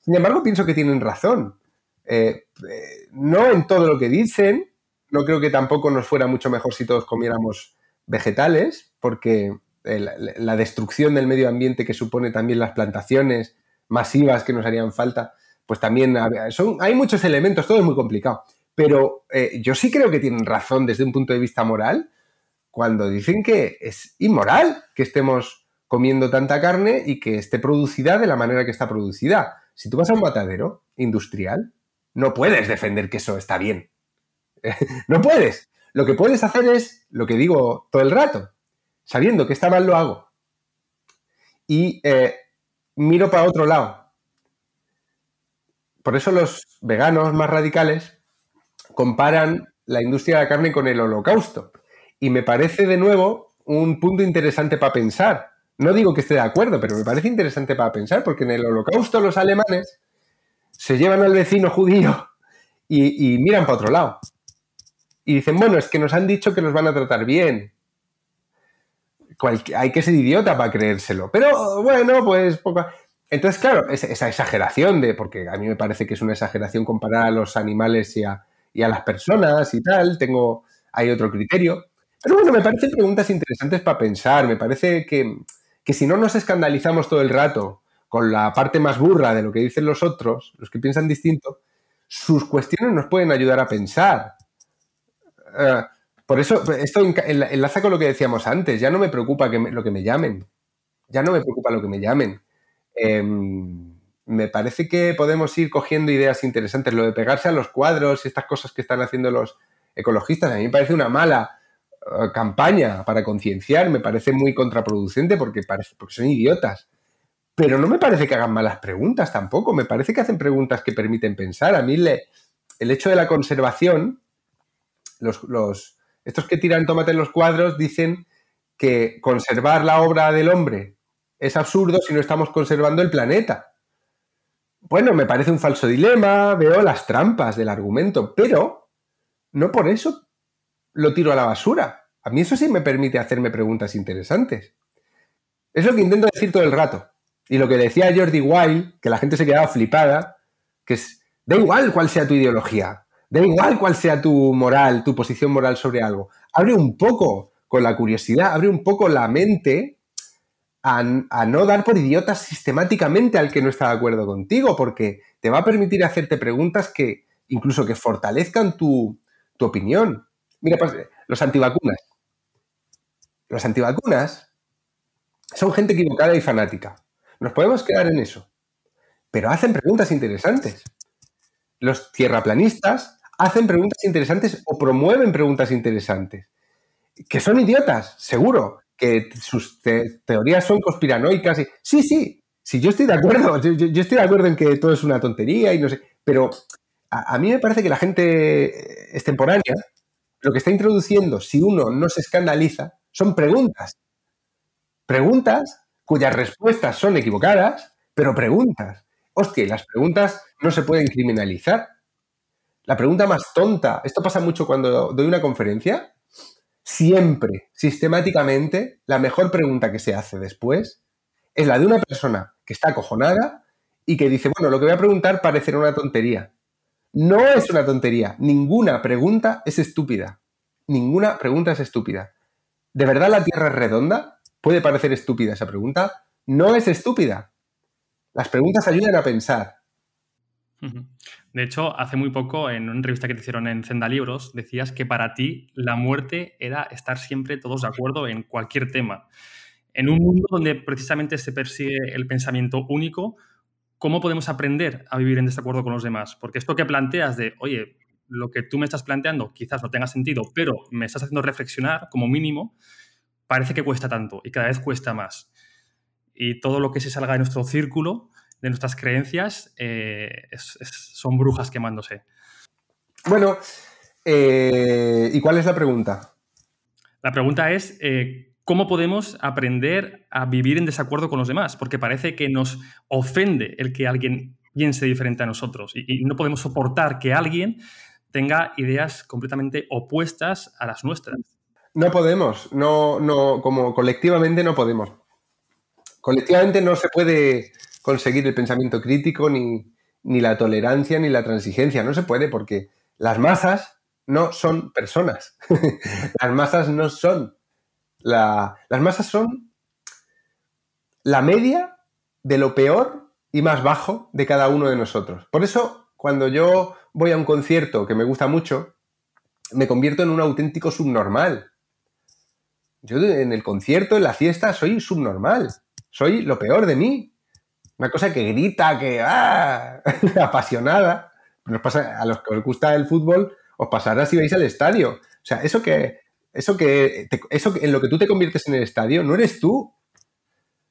Sin embargo, pienso que tienen razón. Eh, eh, no en todo lo que dicen, no creo que tampoco nos fuera mucho mejor si todos comiéramos vegetales, porque la destrucción del medio ambiente que supone también las plantaciones masivas que nos harían falta, pues también son, hay muchos elementos, todo es muy complicado. Pero eh, yo sí creo que tienen razón desde un punto de vista moral cuando dicen que es inmoral que estemos comiendo tanta carne y que esté producida de la manera que está producida. Si tú vas a un matadero industrial, no puedes defender que eso está bien. no puedes. Lo que puedes hacer es lo que digo todo el rato. Sabiendo que está mal, lo hago. Y eh, miro para otro lado por eso los veganos más radicales comparan la industria de la carne con el holocausto. Y me parece de nuevo un punto interesante para pensar. No digo que esté de acuerdo, pero me parece interesante para pensar, porque en el holocausto los alemanes se llevan al vecino judío y, miran para otro lado. Y dicen, bueno, es que nos han dicho que nos van a tratar bien. hay que ser idiota para creérselo. Pero bueno, pues poco... Entonces, claro, esa exageración de, porque a mí me parece que es una exageración comparar a los animales y a, las personas y tal, tengo, hay otro criterio. Pero bueno, me parecen preguntas interesantes para pensar, me parece que, si no nos escandalizamos todo el rato con la parte más burra de lo que dicen los otros, los que piensan distinto, sus cuestiones nos pueden ayudar a pensar. Eh, por eso, esto enlaza con lo que decíamos antes, ya no me preocupa que lo que me llamen, ya no me preocupa lo que me llamen Em, me parece que podemos ir cogiendo ideas interesantes. Lo de pegarse a los cuadros y estas cosas que están haciendo los ecologistas, a mí me parece una mala eh, campaña para concienciar, me parece muy contraproducente porque, son idiotas. pero no me parece que hagan malas preguntas tampoco, me parece que hacen preguntas que permiten pensar. A mí el hecho de la conservación, estos que tiran tomate en los cuadros dicen que conservar la obra del hombre es absurdo si no estamos conservando el planeta. Bueno, me parece un falso dilema, veo las trampas del argumento, pero no por eso lo tiro a la basura. A mí eso sí me permite hacerme preguntas interesantes. Es lo que intento decir todo el rato. Y lo que decía Jordi Wild, que la gente se quedaba flipada, que es, da igual cuál sea tu ideología, da igual cuál sea tu moral, tu posición moral sobre algo. Abre un poco con la curiosidad, abre un poco la mente a, no dar por idiotas sistemáticamente al que no está de acuerdo contigo, porque te va a permitir hacerte preguntas que incluso que fortalezcan tu, tu opinión. Mira, pues, los antivacunas. Los antivacunas son gente equivocada y fanática. Nos podemos quedar en eso. Pero hacen preguntas interesantes. Los tierraplanistas hacen preguntas interesantes o promueven preguntas interesantes. Que son idiotas, seguro. Que sus teorías son conspiranoicas. Y... Sí, sí, sí, yo estoy de acuerdo. Yo, estoy de acuerdo en que todo es una tontería y no sé. Pero a, a mí me parece que la gente extemporánea lo que está introduciendo, si uno no se escandaliza, son preguntas. Preguntas cuyas respuestas son equivocadas, pero preguntas. Hostia, las preguntas no se pueden criminalizar. La pregunta más tonta, esto pasa mucho cuando doy una conferencia, siempre, sistemáticamente, la mejor pregunta que se hace después es la de una persona que está acojonada y que dice, bueno, lo que voy a preguntar parecerá una tontería. No es una tontería. Ninguna pregunta es estúpida. Ninguna pregunta es estúpida. ¿De verdad la Tierra es redonda? Puede parecer estúpida esa pregunta. No es estúpida. Las preguntas ayudan a pensar. De hecho, hace muy poco, en una entrevista que te hicieron en Zenda Libros, decías que para ti la muerte era estar siempre todos de acuerdo en cualquier tema. En un mundo donde precisamente se persigue el pensamiento único, ¿cómo podemos aprender a vivir en desacuerdo con los demás? Porque esto que planteas de, oye, lo que tú me estás planteando quizás no tenga sentido, pero me estás haciendo reflexionar como mínimo, parece que cuesta tanto y cada vez cuesta más. Y todo lo que se salga de nuestro círculo, de nuestras creencias, eh, son brujas quemándose. Bueno, eh, ¿y cuál es la pregunta? La pregunta es, eh, ¿cómo podemos aprender a vivir en desacuerdo con los demás? Porque parece que nos ofende el que alguien piense diferente a nosotros y no podemos soportar que alguien tenga ideas completamente opuestas a las nuestras. No podemos, no, no, como colectivamente no podemos. Colectivamente no se puede conseguir el pensamiento crítico, ni, ni la tolerancia, ni la transigencia. No se puede porque las masas no son personas. las masas no son. La, las masas son la media de lo peor y más bajo de cada uno de nosotros. Por eso, cuando yo voy a un concierto que me gusta mucho, me convierto en un auténtico subnormal. Yo en el concierto, en la fiesta, soy subnormal. Soy lo peor de mí. Una cosa que grita, que ¡ah! apasionada. Nos pasa, a los que os gusta el fútbol, os pasará si vais al estadio. O sea, eso que, eso que, eso en lo que tú te conviertes en el estadio, no eres tú.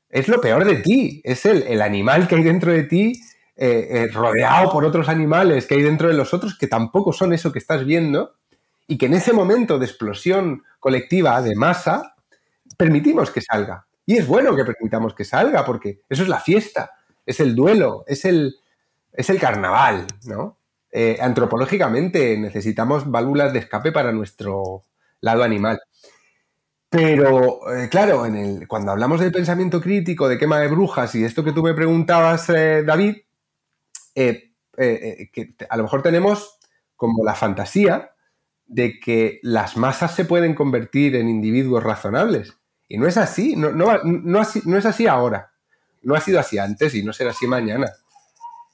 Es lo peor de ti. Es el, el animal que hay dentro de ti, eh, eh, rodeado por otros animales que hay dentro de los otros, que tampoco son eso que estás viendo y que en ese momento de explosión colectiva, de masa, permitimos que salga. Y es bueno que permitamos que salga, porque eso es la fiesta, es el duelo, es el, es el carnaval, ¿no? Eh, antropológicamente necesitamos válvulas de escape para nuestro lado animal. Pero, eh, claro, en el, cuando hablamos del pensamiento crítico, de quema de brujas y esto que tú me preguntabas, eh, David, que a lo mejor tenemos como la fantasía de que las masas se pueden convertir en individuos razonables. Y no es así, no, no, es así ahora. No ha sido así antes y no será así mañana.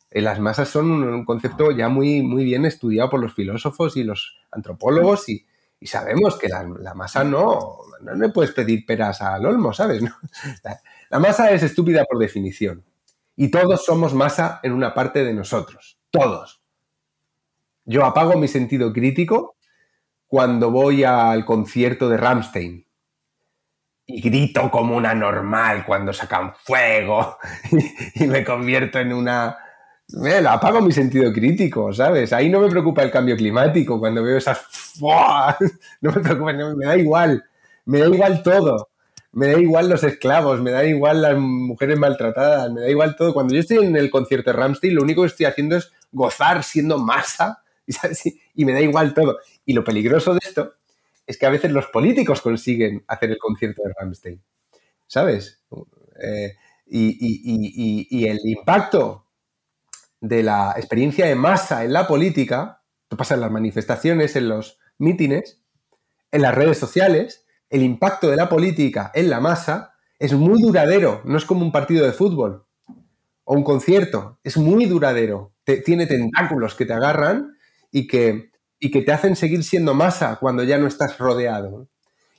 Eh, las masas son un, concepto ya muy, muy bien estudiado por los filósofos y los antropólogos y, sabemos que la, masa no, no le puedes pedir peras al olmo, ¿sabes? la masa es estúpida por definición. Y todos somos masa en una parte de nosotros. Todos. Yo apago mi sentido crítico cuando voy al concierto de Ramstein. Y grito como una normal cuando sacan fuego y, me convierto en una... Lo apago mi sentido crítico, ¿sabes? Ahí no me preocupa el cambio climático cuando veo esas... No me preocupa, me da igual, me da igual todo. Me da igual los esclavos, me da igual las mujeres maltratadas, me da igual todo. Cuando yo estoy en el concierto de Ramstein, lo único que estoy haciendo es gozar siendo masa y me da igual todo. Y lo peligroso de esto es que a veces los políticos consiguen hacer el concierto de Ramstein, ¿sabes? Eh, y, el impacto de la experiencia de masa en la política, esto pasa en las manifestaciones, en los mítines, en las redes sociales, el impacto de la política en la masa es muy duradero, no es como un partido de fútbol o un concierto, es muy duradero, tiene tentáculos que te agarran y que y que te hacen seguir siendo masa cuando ya no estás rodeado.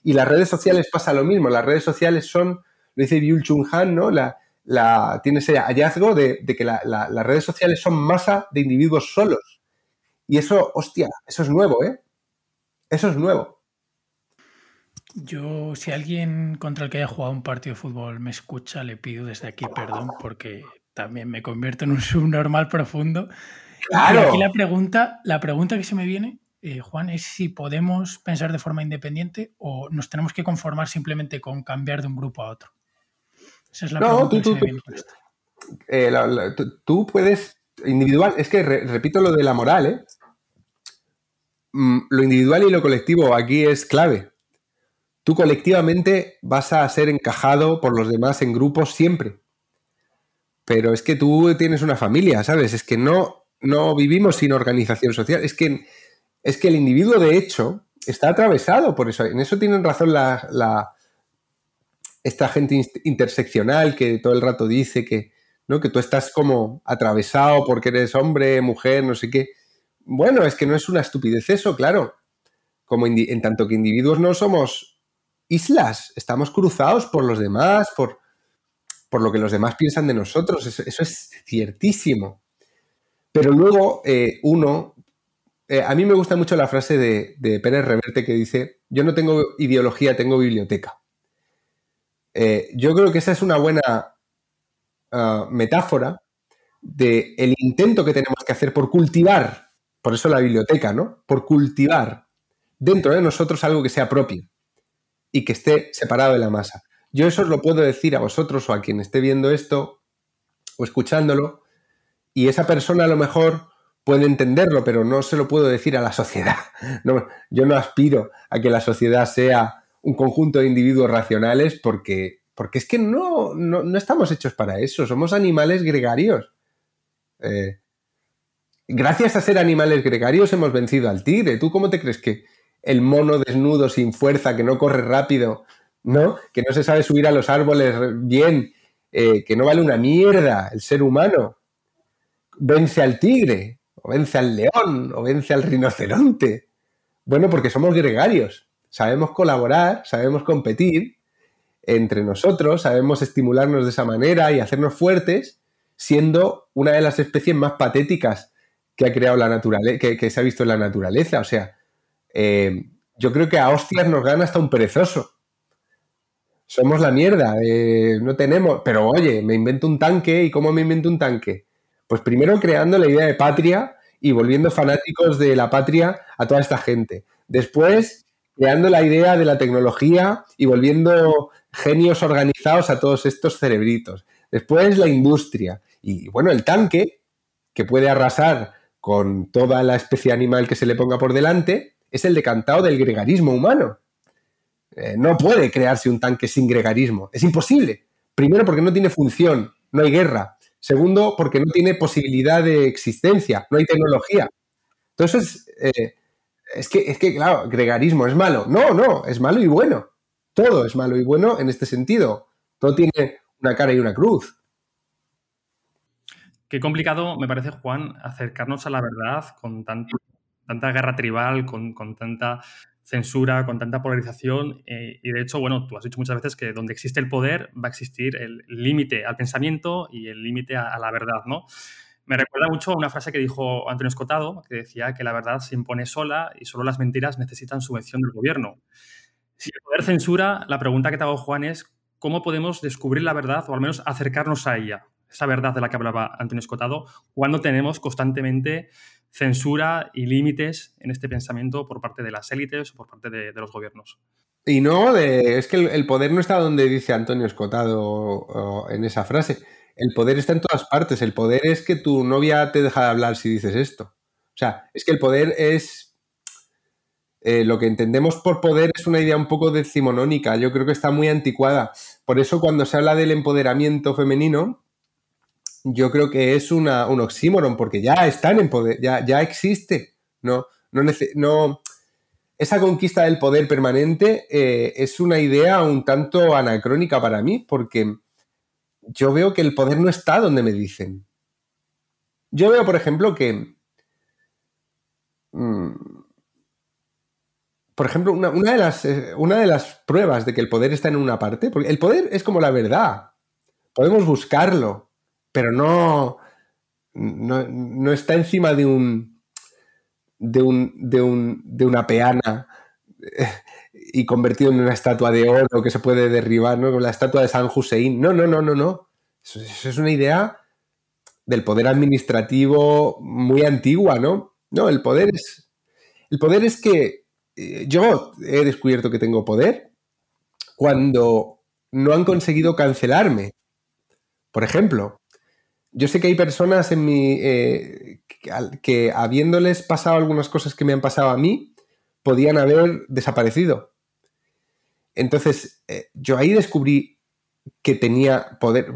Y las redes sociales pasa lo mismo. Las redes sociales son, lo dice Byul Chung Han, ¿no? La, la, tiene ese hallazgo de, que las redes sociales son masa de individuos solos. Y eso, hostia, eso es nuevo, ¿eh? Eso es nuevo. Yo, si alguien contra el que haya jugado un partido de fútbol me escucha, le pido desde aquí perdón porque también me convierto en un subnormal profundo. Claro. aquí la pregunta, la pregunta que se me viene, eh, Juan, es si podemos pensar de forma independiente o nos tenemos que conformar simplemente con cambiar de un grupo a otro. Esa es la pregunta tú, que se me viene. Eh, tú puedes, individual, es que repito lo de la moral, ¿eh? Mm, lo individual y lo colectivo aquí es clave. Tú colectivamente vas a ser encajado por los demás en grupos siempre. Pero es que tú tienes una familia, ¿sabes? Es que no, no vivimos sin organización social. Es que, es que el individuo, de hecho, está atravesado por eso. En eso tienen razón la, esta gente interseccional que todo el rato dice que, ¿no? que tú estás como atravesado porque eres hombre, mujer, no sé qué. Bueno, es que no es una estupidez eso, claro. Como en tanto que individuos no somos islas, estamos cruzados por los demás, por, por lo que los demás piensan de nosotros. eso es ciertísimo. Pero luego eh, uno, eh, a mí me gusta mucho la frase de, Pérez Reverte que dice, yo no tengo ideología, tengo biblioteca. Eh, yo creo que esa es una buena ah, metáfora del el intento que tenemos que hacer por cultivar, por eso la biblioteca, ¿no? Por cultivar dentro de nosotros algo que sea propio y que esté separado de la masa. Yo eso os lo puedo decir a vosotros o a quien esté viendo esto o escuchándolo, y esa persona a lo mejor puede entenderlo, pero no se lo puedo decir a la sociedad. No, yo no aspiro a que la sociedad sea un conjunto de individuos racionales porque, porque es que no, no, estamos hechos para eso, somos animales gregarios. Eh, gracias a ser animales gregarios hemos vencido al tigre. ¿Tú cómo te crees que el mono desnudo, sin fuerza, que no corre rápido, ¿no? que no se sabe subir a los árboles bien, eh, que no vale una mierda, el ser humano, vence al tigre, o vence al león, o vence al rinoceronte. Bueno, porque somos gregarios, sabemos colaborar, sabemos competir entre nosotros, sabemos estimularnos de esa manera y hacernos fuertes, siendo una de las especies más patéticas que ha creado la naturaleza, que, se ha visto en la naturaleza. O sea, eh, yo creo que a hostias nos gana hasta un perezoso. Somos la mierda, eh, no tenemos. Pero oye, me invento un tanque y ¿cómo me invento un tanque? Pues primero creando la idea de patria y volviendo fanáticos de la patria a toda esta gente. Después creando la idea de la tecnología y volviendo genios organizados a todos estos cerebritos. Después la industria. Y bueno, el tanque, que puede arrasar con toda la especie animal que se le ponga por delante, es el decantado del gregarismo humano. Eh, no puede crearse un tanque sin gregarismo. Es imposible. Primero porque no tiene función, no hay guerra. Segundo, porque no tiene posibilidad de existencia, no hay tecnología. Entonces, eh, es, que, es que, claro, gregarismo es malo. No, no, es malo y bueno. Todo es malo y bueno en este sentido. Todo tiene una cara y una cruz. Qué complicado me parece, Juan, acercarnos a la verdad con tanta guerra tribal, con, con tanta censura, con tanta polarización. Eh, y de hecho, bueno, tú has dicho muchas veces que donde existe el poder va a existir el límite al pensamiento y el límite a, la verdad, ¿no? Me recuerda mucho a una frase que dijo Antonio Escotado, que decía que la verdad se impone sola y solo las mentiras necesitan subvención del gobierno. Si el poder censura, la pregunta que te hago, Juan, es cómo podemos descubrir la verdad o al menos acercarnos a ella, esa verdad de la que hablaba Antonio Escotado, cuando tenemos constantemente censura y límites en este pensamiento por parte de las élites o por parte de, los gobiernos. Y no, es que el, poder no está donde dice Antonio Escotado en esa frase. El poder está en todas partes. El poder es que tu novia te deja de hablar si dices esto. O sea, es que el poder es eh, lo que entendemos por poder es una idea un poco decimonónica, yo creo que está muy anticuada. Por eso cuando se habla del empoderamiento femenino, yo creo que es un oxímoron, porque ya están en poder, ya, ya existe. No, no, no, esa conquista del poder permanente eh, es una idea un tanto anacrónica para mí, porque yo veo que el poder no está donde me dicen. Yo veo, por ejemplo, que... Mm, por ejemplo, una, de las, eh, una, de las, pruebas de que el poder está en una parte, porque el poder es como la verdad. Podemos buscarlo, pero no, no, está encima de un, de, un, de, un, de una peana eh, y convertido en una estatua de oro que se puede derribar, ¿no? Como la estatua de San Hussein. No, no, no, no, no. Eso, eso es una idea del poder administrativo muy antigua, ¿no? No, el poder es. El poder es que eh, yo he descubierto que tengo poder cuando no han conseguido cancelarme. Por ejemplo, yo sé que hay personas en mi eh, que, habiéndoles pasado algunas cosas que me han pasado a mí, podían haber desaparecido. Entonces, eh, yo ahí descubrí que tenía poder.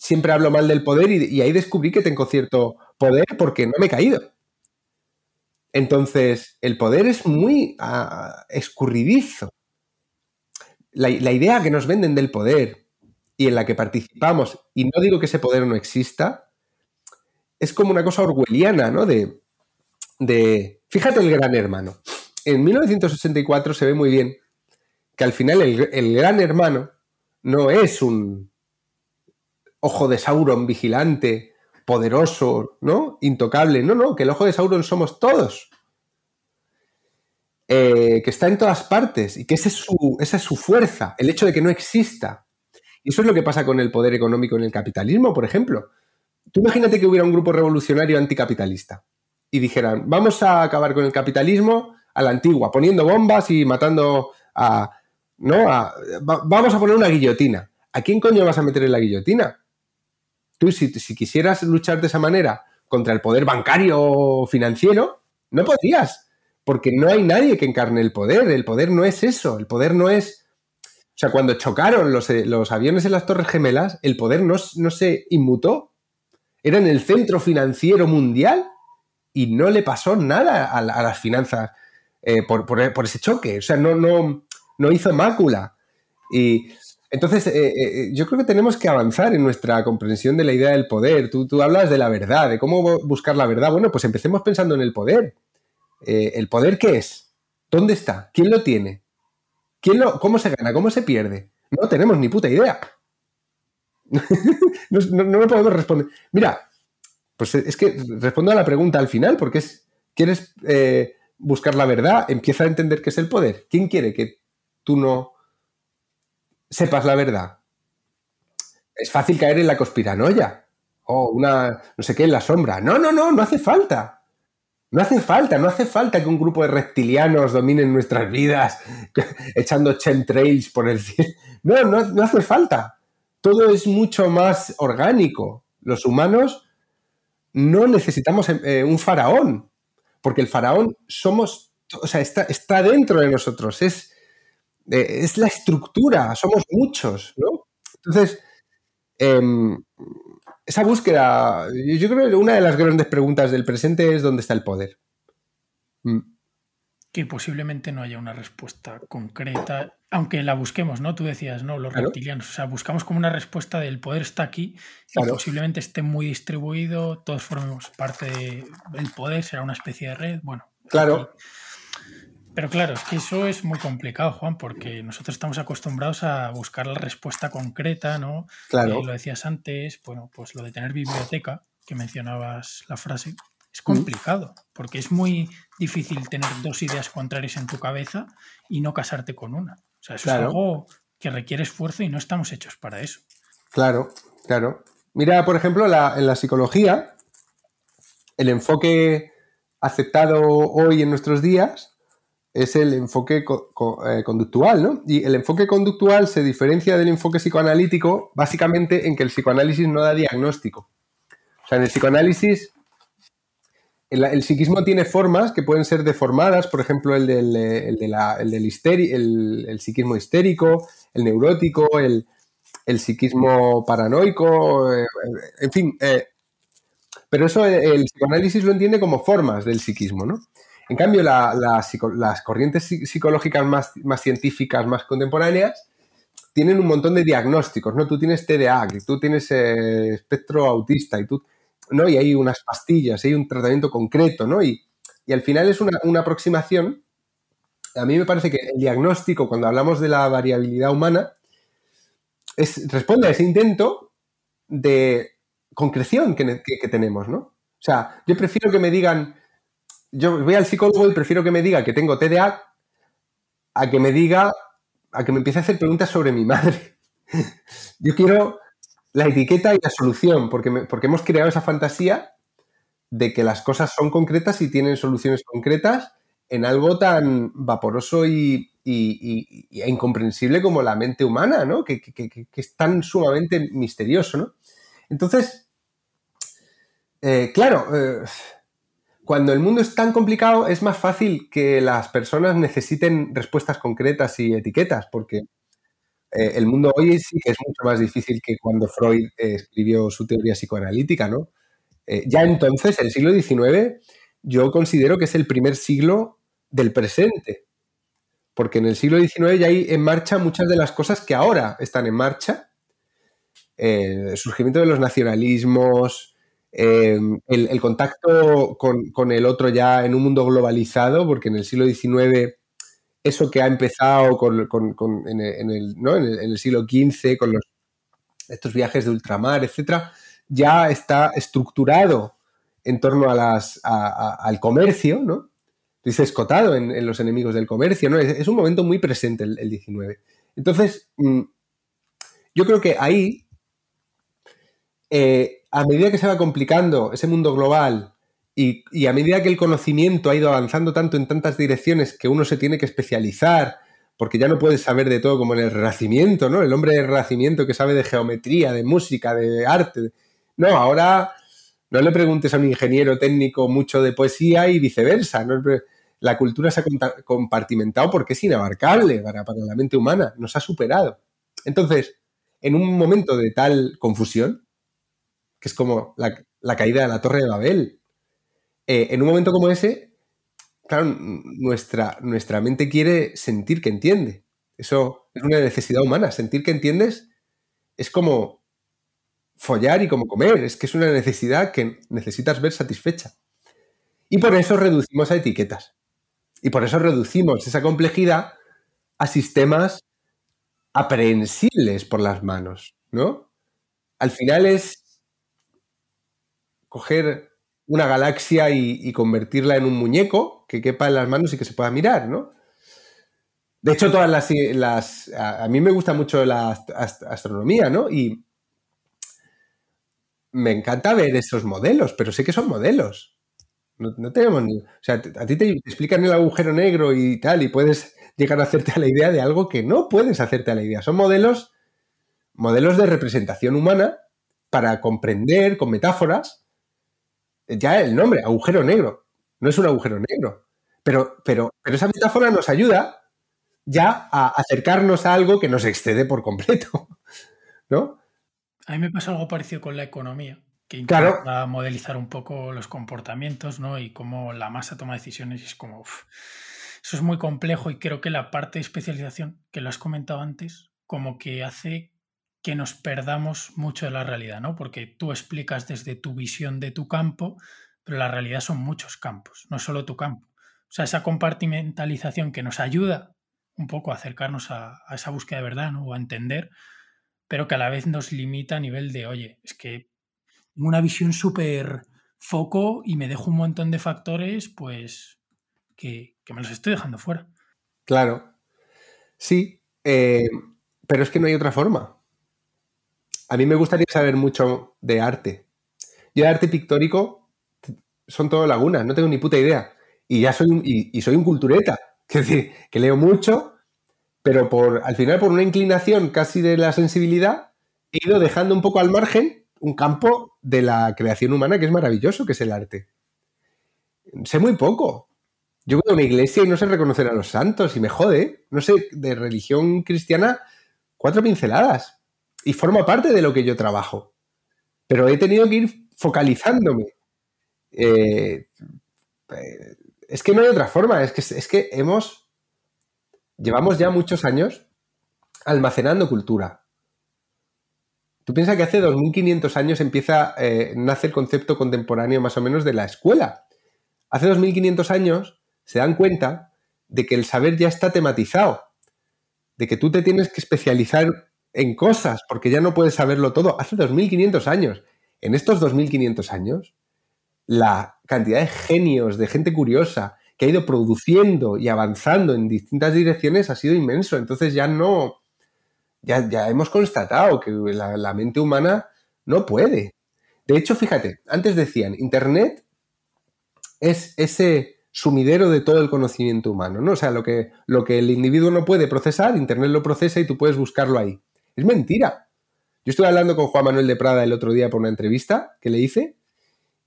siempre hablo mal del poder y, ahí descubrí que tengo cierto poder porque no me he caído. Entonces, el poder es muy ah, escurridizo. La, idea que nos venden del poder y en la que participamos, y no digo que ese poder no exista, es como una cosa orwelliana, ¿no? De, de fíjate el gran hermano. En 1964 se ve muy bien que al final el, gran hermano no es un ojo de Sauron vigilante poderoso, ¿no? Intocable. No, no, que el ojo de Sauron somos todos. Eh, que está en todas partes y que esa es su fuerza, el hecho de que no exista. Y eso es lo que pasa con el poder económico en el capitalismo, por ejemplo. Tú imagínate que hubiera un grupo revolucionario anticapitalista y dijeran, vamos a acabar con el capitalismo a la antigua, poniendo bombas y matando a... ¿no? vamos a poner una guillotina. ¿A quién coño vas a meter en la guillotina? Tú, si, quisieras luchar de esa manera contra el poder bancario financiero, no podrías, porque no hay nadie que encarne el poder. El poder no es eso, el poder no es... O sea, cuando chocaron los, eh, aviones en las Torres Gemelas, el poder no, se inmutó. Era en el centro financiero mundial y no le pasó nada a, las finanzas eh, por, por, ese choque. O sea, no, hizo mácula. Y entonces, eh, yo creo que tenemos que avanzar en nuestra comprensión de la idea del poder. Tú, tú, hablas de la verdad, de cómo buscar la verdad. Bueno, pues empecemos pensando en el poder. ¿El poder qué es? ¿Dónde está? ¿Quién lo tiene? ¿Quién lo, ¿Cómo se gana? ¿Cómo se pierde? No tenemos ni puta idea. no, me podemos responder. Mira, pues es que respondo a la pregunta al final, porque es, ¿quieres buscar la verdad? Empieza a entender qué es el poder. ¿Quién quiere que tú no sepas la verdad. Es fácil caer en la conspiranoia o una, no sé qué, en la sombra. No, no, no, no hace falta. No hace falta, no hace falta que un grupo de reptilianos dominen nuestras vidas echando chemtrails por el cielo. No, no, hace falta. Todo es mucho más orgánico. Los humanos no necesitamos eh, un faraón, porque el faraón somos, o sea, está, está dentro de nosotros, es, es la estructura, somos muchos, ¿no? Entonces, em, esa búsqueda, yo creo que una de las grandes preguntas del presente es dónde está el poder. Mm. Que posiblemente no haya una respuesta concreta, aunque la busquemos, ¿no? Tú decías, ¿no? Los reptilianos. O sea, buscamos como una respuesta del poder está aquí y posiblemente esté muy distribuido, todos formemos parte del poder, será una especie de red. Bueno. Claro. Pero claro, es que eso es muy complicado, Juan, porque nosotros estamos acostumbrados a buscar la respuesta concreta, ¿no? Claro. lo decías antes, bueno, pues lo de tener biblioteca, que mencionabas la frase, es complicado, porque es muy difícil tener dos ideas contrarias en tu cabeza y no casarte con una. O sea, eso es algo que requiere esfuerzo y no estamos hechos para eso. Claro, claro. Mira, por ejemplo, en la psicología, el enfoque aceptado hoy en nuestros días es el enfoque eh, conductual, ¿no? Y el enfoque conductual se diferencia del enfoque psicoanalítico básicamente en que el psicoanálisis no da diagnóstico. O sea, en el psicoanálisis el, psiquismo tiene formas que pueden ser deformadas, por ejemplo, el del, el el, psiquismo histérico, el neurótico, el, psiquismo paranoico, eh, en fin. Eh, pero eso el psicoanálisis lo entiende como formas del psiquismo, ¿no? En cambio, las corrientes psicológicas más, científicas, más contemporáneas, tienen un montón de diagnósticos, ¿no? Tú tienes TDA, tú tienes eh, espectro autista y tú, ¿no? Y hay unas pastillas, hay un tratamiento concreto, ¿no? Y, al final es una, aproximación. A mí me parece que el diagnóstico, cuando hablamos de la variabilidad humana, es, responde a ese intento de concreción que, que tenemos, ¿no? O sea, yo prefiero que me digan, yo voy al psicólogo y prefiero que me diga que tengo TDA a que me diga, a que me empiece a hacer preguntas sobre mi madre. yo quiero la etiqueta y la solución, porque, porque hemos creado esa fantasía de que las cosas son concretas y tienen soluciones concretas en algo tan vaporoso y, e incomprensible como la mente humana, ¿no? Que, es tan sumamente misterioso, ¿no? Entonces, eh, claro, eh, cuando el mundo es tan complicado, es más fácil que las personas necesiten respuestas concretas y etiquetas, porque eh, el mundo hoy sí que es mucho más difícil que cuando Freud eh, escribió su teoría psicoanalítica, ¿no? Eh, ya entonces, el siglo XIX, yo considero que es el primer siglo del presente, porque en el siglo XIX ya hay en marcha muchas de las cosas que ahora están en marcha. el surgimiento de los nacionalismos, Em, el, contacto con, el otro ya en un mundo globalizado, porque en el siglo XIX eso que ha empezado en, el, siglo XV, con los, estos viajes de ultramar, etcétera, ya está estructurado en torno al comercio, ¿no? Dice escotado en, los enemigos del comercio, ¿no? Es, un momento muy presente el, el 19. Entonces, mm, yo creo que ahí eh, a medida que se va complicando ese mundo global y, a medida que el conocimiento ha ido avanzando tanto en tantas direcciones que uno se tiene que especializar, porque ya no puedes saber de todo como en el Renacimiento, ¿no? El hombre del Renacimiento que sabe de geometría, de música, de arte. No, ahora no le preguntes a un ingeniero técnico mucho de poesía y viceversa. La cultura se ha compartimentado porque es inabarcable para, para la mente humana, nos ha superado. Entonces, en un momento de tal confusión, es como la, caída de la Torre de Babel. Eh, en un momento como ese, claro, nuestra, nuestra mente quiere sentir que entiende. Eso es una necesidad humana. Sentir que entiendes es como follar y como comer. Es que es una necesidad que necesitas ver satisfecha. Y por eso reducimos a etiquetas. Y por eso reducimos esa complejidad a sistemas aprehensibles por las manos, ¿no? Al final es coger una galaxia y, convertirla en un muñeco que quepa en las manos y que se pueda mirar, ¿no? De hecho, todas las... a, mí me gusta mucho la astronomía, ¿no? Y me encanta ver esos modelos, pero sé que son modelos. No, tenemos ni... O sea, a ti te explican el agujero negro y tal, y puedes llegar a hacerte a la idea de algo que no puedes hacerte a la idea. Son modelos, modelos de representación humana para comprender con metáforas ya el nombre, agujero negro. No es un agujero negro. Pero, pero, pero esa metáfora nos ayuda ya a acercarnos a algo que nos excede por completo. ¿No? A mí me pasa algo parecido con la economía, que intenta modelizar un poco los comportamientos, ¿no? Y cómo la masa toma decisiones y es como. eso es muy complejo y creo que la parte de especialización, que lo has comentado antes, como que hace que nos perdamos mucho de la realidad, ¿no? Porque tú explicas desde tu visión de tu campo, pero la realidad son muchos campos, no solo tu campo. O sea, esa compartimentalización que nos ayuda un poco a acercarnos a, esa búsqueda de verdad, ¿no? O a entender, pero que a la vez nos limita a nivel de, oye, es que una visión súper foco y me dejo un montón de factores, pues, que, me los estoy dejando fuera. Claro. Sí, eh, pero es que no hay otra forma. A mí me gustaría saber mucho de arte. Yo de arte pictórico son todo lagunas, no tengo ni puta idea. Y ya soy un, y, soy un cultureta. Es decir, que leo mucho, pero por, al final por una inclinación casi de la sensibilidad, he ido dejando un poco al margen un campo de la creación humana que es maravilloso, que es el arte. Sé muy poco. Yo voy a una iglesia y no sé reconocer a los santos y me jode. No sé, de religión cristiana, cuatro pinceladas. Y forma parte de lo que yo trabajo. Pero he tenido que ir focalizándome. Eh, eh, es que no hay otra forma. Es que, es que hemos. Llevamos ya muchos años almacenando cultura. Tú piensas que hace 2500 años empieza, eh, nace el concepto contemporáneo más o menos de la escuela. Hace 2500 años se dan cuenta de que el saber ya está tematizado, de que tú te tienes que especializar en cosas porque ya no puedes saberlo todo. Hace 2500 años. En estos 2500 años, la cantidad de genios, de gente curiosa que ha ido produciendo y avanzando en distintas direcciones ha sido inmenso. Entonces ya no, ya, hemos constatado que la, mente humana no puede. De hecho, fíjate, antes decían, Internet es ese sumidero de todo el conocimiento humano, ¿no? O sea, lo que, lo que el individuo no puede procesar, Internet lo procesa y tú puedes buscarlo ahí. Es mentira. Yo estuve hablando con Juan Manuel de Prada el otro día por una entrevista que le hice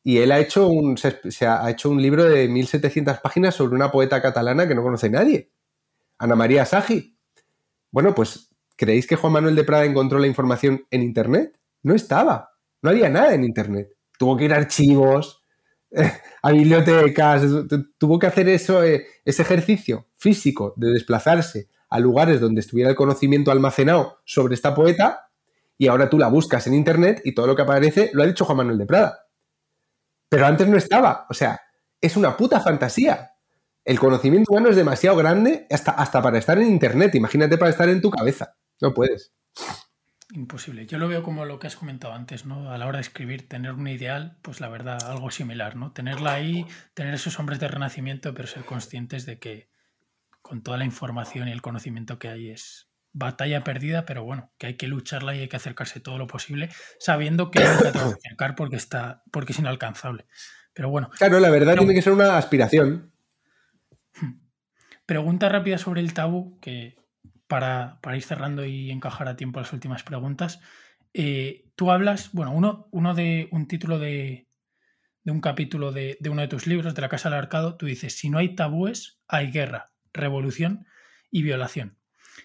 y él ha hecho un, se, ha hecho un libro de 1700 páginas sobre una poeta catalana que no conoce nadie, Ana María Sagi. Bueno, pues ¿Creéis que Juan Manuel de Prada encontró la información en Internet? No estaba. No había nada en Internet. Tuvo que ir a archivos, a bibliotecas, tuvo que hacer eso, eh, ese ejercicio físico de desplazarse a lugares donde estuviera el conocimiento almacenado sobre esta poeta y ahora tú la buscas en Internet y todo lo que aparece lo ha dicho Juan Manuel de Prada. Pero antes no estaba. O sea, es una puta fantasía. El conocimiento humano es demasiado grande hasta, hasta para estar en Internet. Imagínate para estar en tu cabeza. No puedes. Imposible. Yo lo veo como lo que has comentado antes, ¿no? A la hora de escribir, tener un ideal, pues la verdad, algo similar, ¿no? Tenerla ahí, tener esos hombres de renacimiento, pero ser conscientes de que con toda la información y el conocimiento que hay es batalla perdida, pero bueno, que hay que lucharla y hay que acercarse todo lo posible, sabiendo que hay que acercar porque está, porque es inalcanzable. Pero bueno. Claro, la verdad tiene que ser una aspiración. Pregunta rápida sobre el tabú, que para, ir cerrando y encajar a tiempo las últimas preguntas. Eh, tú hablas, bueno, uno, uno de un título de, un capítulo de, uno de tus libros, de la Casa del Arcado, tú dices, si no hay tabúes, hay guerra, revolución y violación.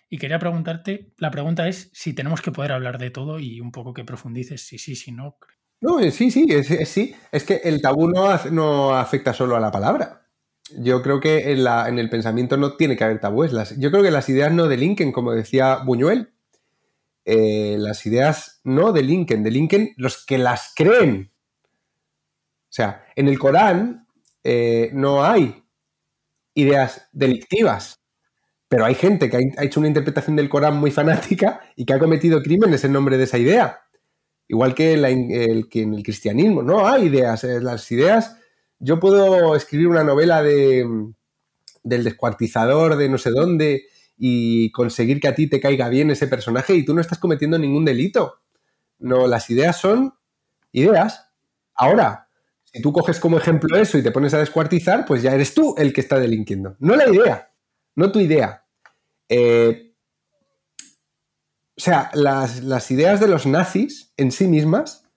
Y quería preguntarte, la pregunta es si tenemos que poder hablar de todo y un poco que profundices, si sí, si no. No, eh, sí, sí, es, sí. Es que el tabú no, no afecta solo a la palabra yo creo que en, el pensamiento no tiene que haber tabúes. yo creo que las ideas no delinquen, como decía Buñuel. Eh, las ideas no delinquen, delinquen los que las creen. O sea, en el Corán eh, no hay ideas delictivas, pero hay gente que ha hecho una interpretación del Corán muy fanática y que ha cometido crímenes en nombre de esa idea. Igual que, que en el cristianismo, no hay ideas. Eh, las ideas yo puedo escribir una novela de, del descuartizador de no sé dónde y conseguir que a ti te caiga bien ese personaje y tú no estás cometiendo ningún delito. No, las ideas son ideas. Ahora, si tú coges como ejemplo eso y te pones a descuartizar, pues ya eres tú el que está delinquiendo. No la idea, no tu idea. Eh, o sea, las, las ideas de los nazis en sí mismas,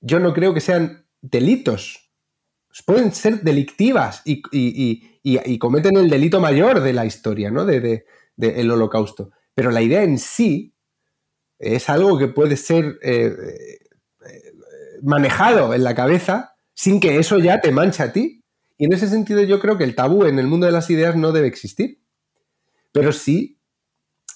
yo no creo que sean delitos pueden ser delictivas y, cometen el delito mayor de la historia, ¿no? De, el holocausto. Pero la idea en sí es algo que puede ser eh, eh, manejado en la cabeza sin que eso ya te manche a ti. Y en ese sentido yo creo que el tabú en el mundo de las ideas no debe existir. Pero sí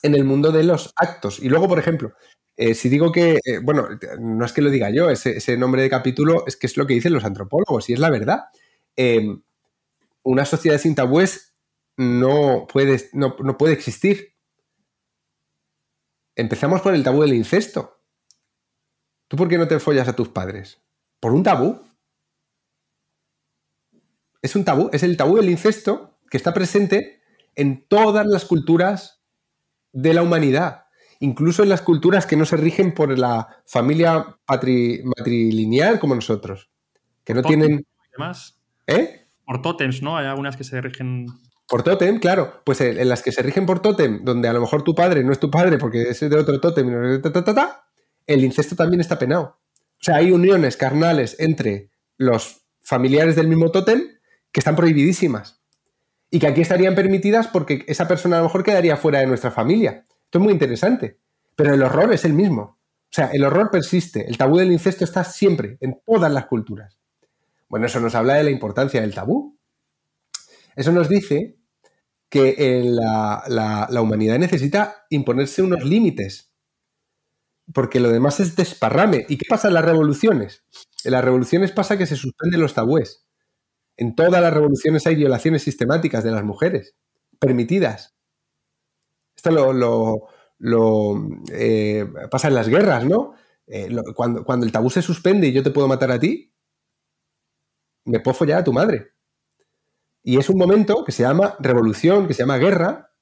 en el mundo de los actos. Y luego, por ejemplo, eh, si digo que, eh, bueno, no es que lo diga yo, ese, nombre de capítulo es que es lo que dicen los antropólogos y es la verdad. Em, una sociedad sin tabúes no puede, no, puede existir. Empezamos por el tabú del incesto. ¿Tú por qué no te follas a tus padres? ¿Por un tabú? Es un tabú, es el tabú del incesto que está presente en todas las culturas de la humanidad, incluso en las culturas que no se rigen por la familia matrilineal como nosotros, que no tienen... ¿Eh? Por tótems, ¿no? Hay algunas que se rigen por tótem, claro. Pues en las que se rigen por tótem, donde a lo mejor tu padre no es tu padre porque es de otro tótem, el incesto también está penado. O sea, hay uniones carnales entre los familiares del mismo tótem que están prohibidísimas. Y que aquí estarían permitidas porque esa persona a lo mejor quedaría fuera de nuestra familia. Esto es muy interesante. Pero el horror es el mismo. O sea, el horror persiste. El tabú del incesto está siempre, en todas las culturas. Bueno, eso nos habla de la importancia del tabú. Eso nos dice que la, la, humanidad necesita imponerse unos límites, porque lo demás es desparrame. ¿Y qué pasa en las revoluciones? En las revoluciones pasa que se suspenden los tabúes. En todas las revoluciones hay violaciones sistemáticas de las mujeres, permitidas. Esto lo, eh, pasa en las guerras, ¿no? Eh, cuando, cuando el tabú se suspende y yo te puedo matar a ti, me puedo follar a tu madre. Y es un momento que se llama revolución, que se llama guerra,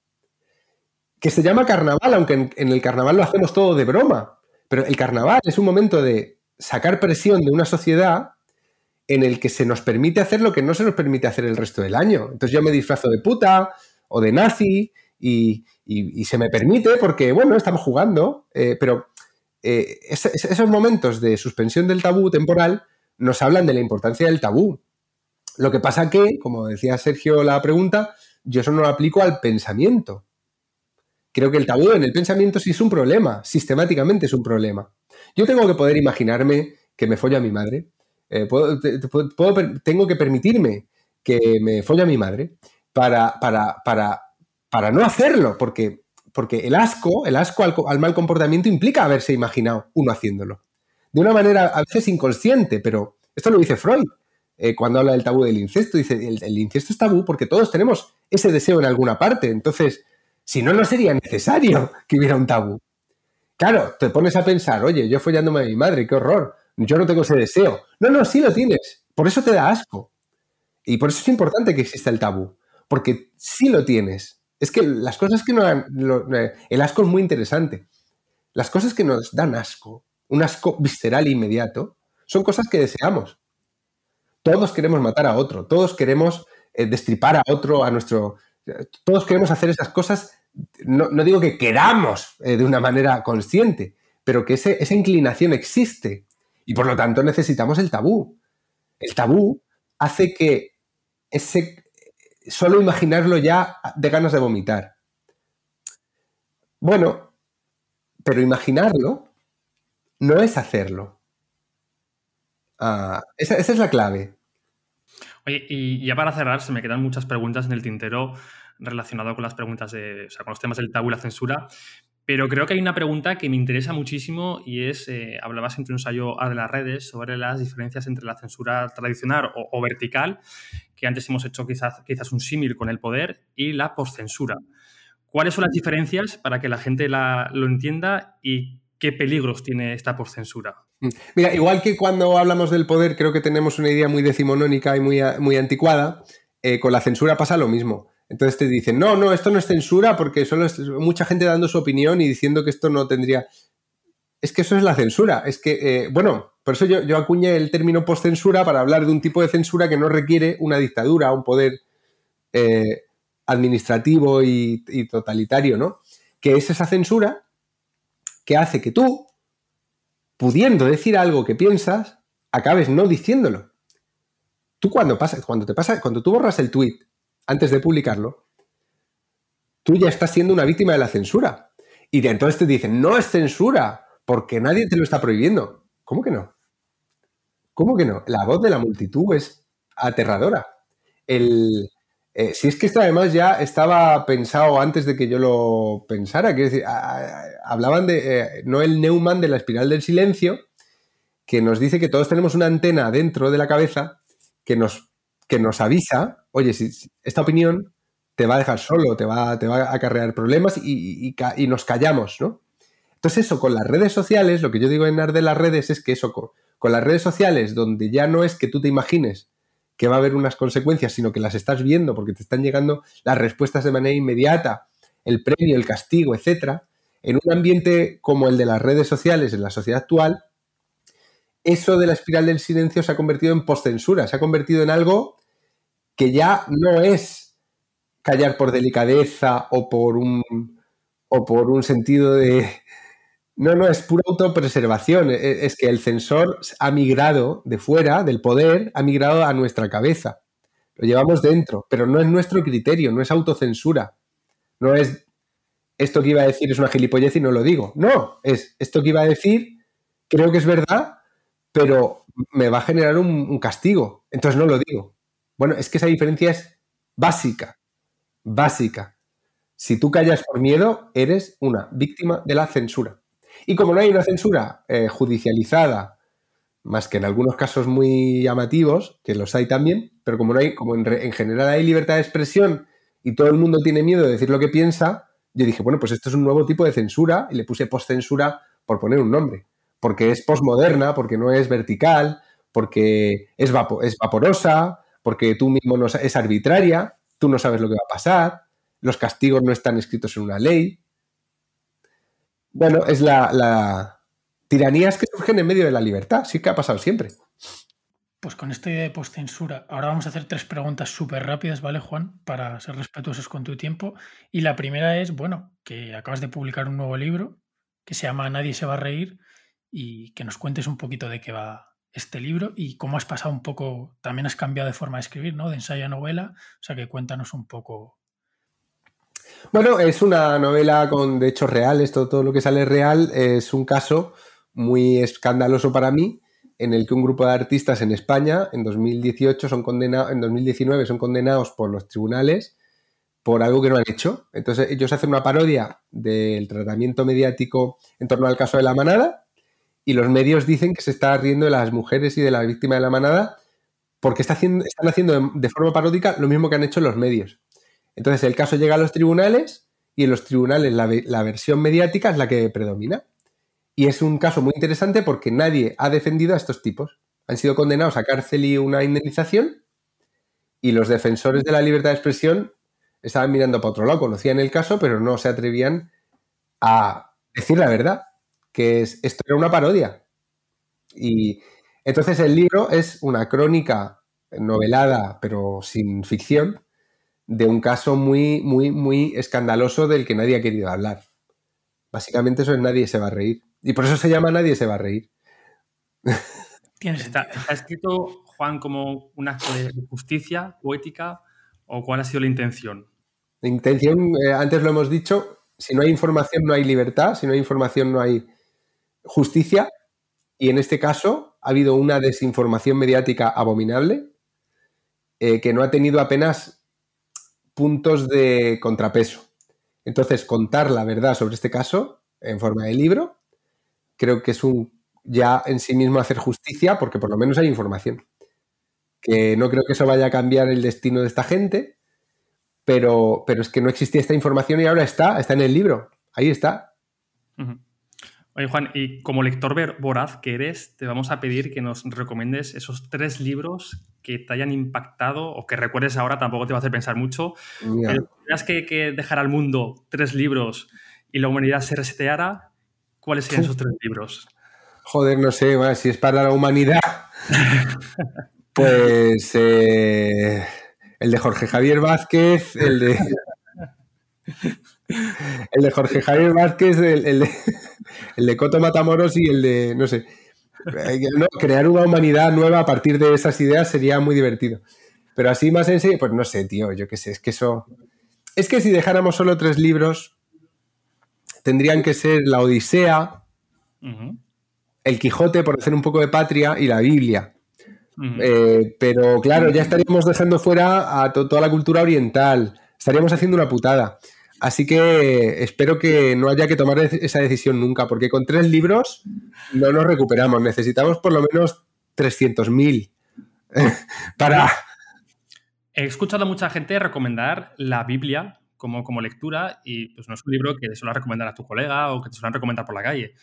que se llama carnaval, aunque en, el carnaval lo hacemos todo de broma. Pero el carnaval es un momento de sacar presión de una sociedad en el que se nos permite hacer lo que no se nos permite hacer el resto del año. Entonces yo me disfrazo de puta o de nazi y, se me permite porque, bueno, estamos jugando, eh, pero eh, esos momentos de suspensión del tabú temporal nos hablan de la importancia del tabú. Lo que pasa que, como decía Sergio la pregunta, yo eso no lo aplico al pensamiento. Creo que el tabú en el pensamiento sí es un problema, sistemáticamente es un problema. Yo tengo que poder imaginarme que me folla mi madre, eh, tengo que permitirme que me folla mi madre para, para, para, para no hacerlo, porque, porque el asco, el asco al, al, mal comportamiento implica haberse imaginado uno haciéndolo. De una manera a veces inconsciente, pero esto lo dice Freud. Eh, cuando habla del tabú del incesto, dice, el, incesto es tabú porque todos tenemos ese deseo en alguna parte. Entonces, si no, no sería necesario que hubiera un tabú. Claro, te pones a pensar, oye, yo follándome a mi madre, qué horror, yo no tengo ese deseo. No, no, sí lo tienes, por eso te da asco. Y por eso es importante que exista el tabú, porque sí lo tienes. Es que las cosas que no... Eh, el asco es muy interesante. Las cosas que nos dan asco, un asco visceral inmediato, son cosas que deseamos. Todos queremos matar a otro, todos queremos eh, destripar a otro, a nuestro... Todos queremos hacer esas cosas, no, digo que queramos eh, de una manera consciente, pero que esa inclinación existe y por lo tanto necesitamos el tabú. El tabú hace que ese, solo imaginarlo ya de ganas de vomitar. Bueno, pero imaginarlo no es hacerlo. Ah, esa, es la clave. Oye, y ya para cerrar, se me quedan muchas preguntas en el tintero relacionado con las preguntas de, o sea, con los temas del tabú y la censura, pero creo que hay una pregunta que me interesa muchísimo y es, eh, hablabas entre un ensayo de las redes sobre las diferencias entre la censura tradicional o, vertical, que antes hemos hecho quizás, quizás un símil con el poder, y la postcensura. ¿Cuáles son las diferencias para que la gente lo entienda y qué peligros tiene esta postcensura? Mm. Mira, igual que cuando hablamos del poder, creo que tenemos una idea muy decimonónica y muy, muy anticuada, eh, con la censura pasa lo mismo. Entonces te dicen, no, no, esto no es censura porque solo es mucha gente dando su opinión y diciendo que esto no tendría... Es que eso es la censura. Es que, eh, bueno, por eso yo, yo acuñé el término postcensura para hablar de un tipo de censura que no requiere una dictadura, un poder eh, administrativo y, totalitario, ¿no? Que es esa censura que hace que tú, pudiendo decir algo que piensas, acabes no diciéndolo. Tú cuando pasa, cuando te pasa, cuando tú borras el tweet antes de publicarlo, tú ya estás siendo una víctima de la censura. Y de entonces te dicen, no es censura, porque nadie te lo está prohibiendo. ¿Cómo que no? ¿Cómo que no? La voz de la multitud es aterradora. El, eh, si es que esto además ya estaba pensado antes de que yo lo pensara, quiero decir, hablaban de eh, Noel Neumann de la espiral del silencio, que nos dice que todos tenemos una antena dentro de la cabeza que nos, que nos avisa, oye, si, esta opinión te va a dejar solo, te va, a acarrear problemas y, nos callamos, ¿no? Entonces eso, con las redes sociales, lo que yo digo en de las redes es que eso, con las redes sociales, donde ya no es que tú te imagines que va a haber unas consecuencias, sino que las estás viendo porque te están llegando las respuestas de manera inmediata, el premio, el castigo, etcétera, en un ambiente como el de las redes sociales en la sociedad actual, eso de la espiral del silencio se ha convertido en postcensura, se ha convertido en algo que ya no es callar por delicadeza o por un, o por un sentido de... No, no, es pura autopreservación. E, es que el censor ha migrado de fuera, del poder, ha migrado a nuestra cabeza. Lo llevamos dentro, pero no es nuestro criterio, no es autocensura. No es esto que iba a decir es una gilipollez y no lo digo. No, es esto que iba a decir, creo que es verdad, pero me va a generar un, castigo. Entonces no lo digo. Bueno, es que esa diferencia es básica, básica. Si tú callas por miedo, eres una víctima de la censura. Y como no hay una censura eh, judicializada, más que en algunos casos muy llamativos, que los hay también, pero como no hay, como en general hay libertad de expresión y todo el mundo tiene miedo de decir lo que piensa, yo dije, bueno, pues esto es un nuevo tipo de censura y le puse postcensura por poner un nombre, porque es postmoderna, porque no es vertical, porque es, es vaporosa, porque tú mismo no es arbitraria, tú no sabes lo que va a pasar, los castigos no están escritos en una ley. Bueno, es la, tiranías que surgen en medio de la libertad, sí que ha pasado siempre. Pues con esta idea de postcensura, ahora vamos a hacer tres preguntas súper rápidas, ¿vale, Juan? Para ser respetuosos con tu tiempo. Y la primera es, bueno, que acabas de publicar un nuevo libro que se llama Nadie se va a reír y que nos cuentes un poquito de qué va este libro y cómo has pasado un poco, también has cambiado de forma de escribir, ¿no? De ensayo a novela, o sea que cuéntanos un poco. Bueno, es una novela con de hechos reales, todo, todo lo que sale real es un caso muy escandaloso para mí en el que un grupo de artistas en España en 2018 son condenados, en 2019 son condenados por los tribunales por algo que no han hecho. Entonces ellos hacen una parodia del tratamiento mediático en torno al caso de la manada y los medios dicen que se está riendo de las mujeres y de la víctima de la manada porque haciendo, están haciendo de forma paródica lo mismo que han hecho los medios. Entonces el caso llega a los tribunales y en los tribunales la, la versión mediática es la que predomina. Y es un caso muy interesante porque nadie ha defendido a estos tipos. Han sido condenados a cárcel y una indemnización y los defensores de la libertad de expresión estaban mirando para otro lado, conocían el caso, pero no se atrevían a decir la verdad, que es, esto era una parodia. Y entonces el libro es una crónica novelada, pero sin ficción, de un caso muy, muy, muy escandaloso del que nadie ha querido hablar. Básicamente eso es nadie se va a reír. Y por eso se llama Nadie se va a reír. ¿Está, escrito, Juan, como un acto de justicia poética o cuál ha sido la intención? La intención, eh, antes lo hemos dicho, si no hay información no hay libertad, si no hay información no hay justicia. Y en este caso ha habido una desinformación mediática abominable eh, que no ha tenido apenas puntos de contrapeso. Entonces, contar la verdad sobre este caso en forma de libro creo que es un ya en sí mismo hacer justicia porque por lo menos hay información. Que no creo que eso vaya a cambiar el destino de esta gente, pero, pero es que no existía esta información y ahora está, está en el libro. Ahí está. Oye, Juan, y como lector voraz que eres, te vamos a pedir que nos recomiendes esos tres libros que te hayan impactado o que recuerdes ahora, tampoco te va a hacer pensar mucho. Pero que, que dejar al mundo tres libros y la humanidad se reseteara, ¿Cuáles serían esos tres libros? Joder, no sé, si es para la humanidad, pues eh, el de Jorge Javier Vázquez, el de... El de Jorge Javier Vázquez, el, de, el de Coto Matamoros y el de, no sé, crear una humanidad nueva a partir de esas ideas sería muy divertido. Pero así más en serio, pues no sé, tío, yo qué sé, es que eso... Es que si dejáramos solo tres libros, tendrían que ser la Odisea, el Quijote, por hacer un poco de patria, y la Biblia. Eh, pero claro, ya estaríamos dejando fuera a toda la cultura oriental. Estaríamos haciendo una putada. Así que espero que no haya que tomar esa decisión nunca, porque con tres libros no nos recuperamos. Necesitamos por lo menos 300.000 para... He escuchado a mucha gente recomendar la Biblia como, lectura y pues no es un libro que suele recomendar a tu colega o que te suelen recomendar por la calle.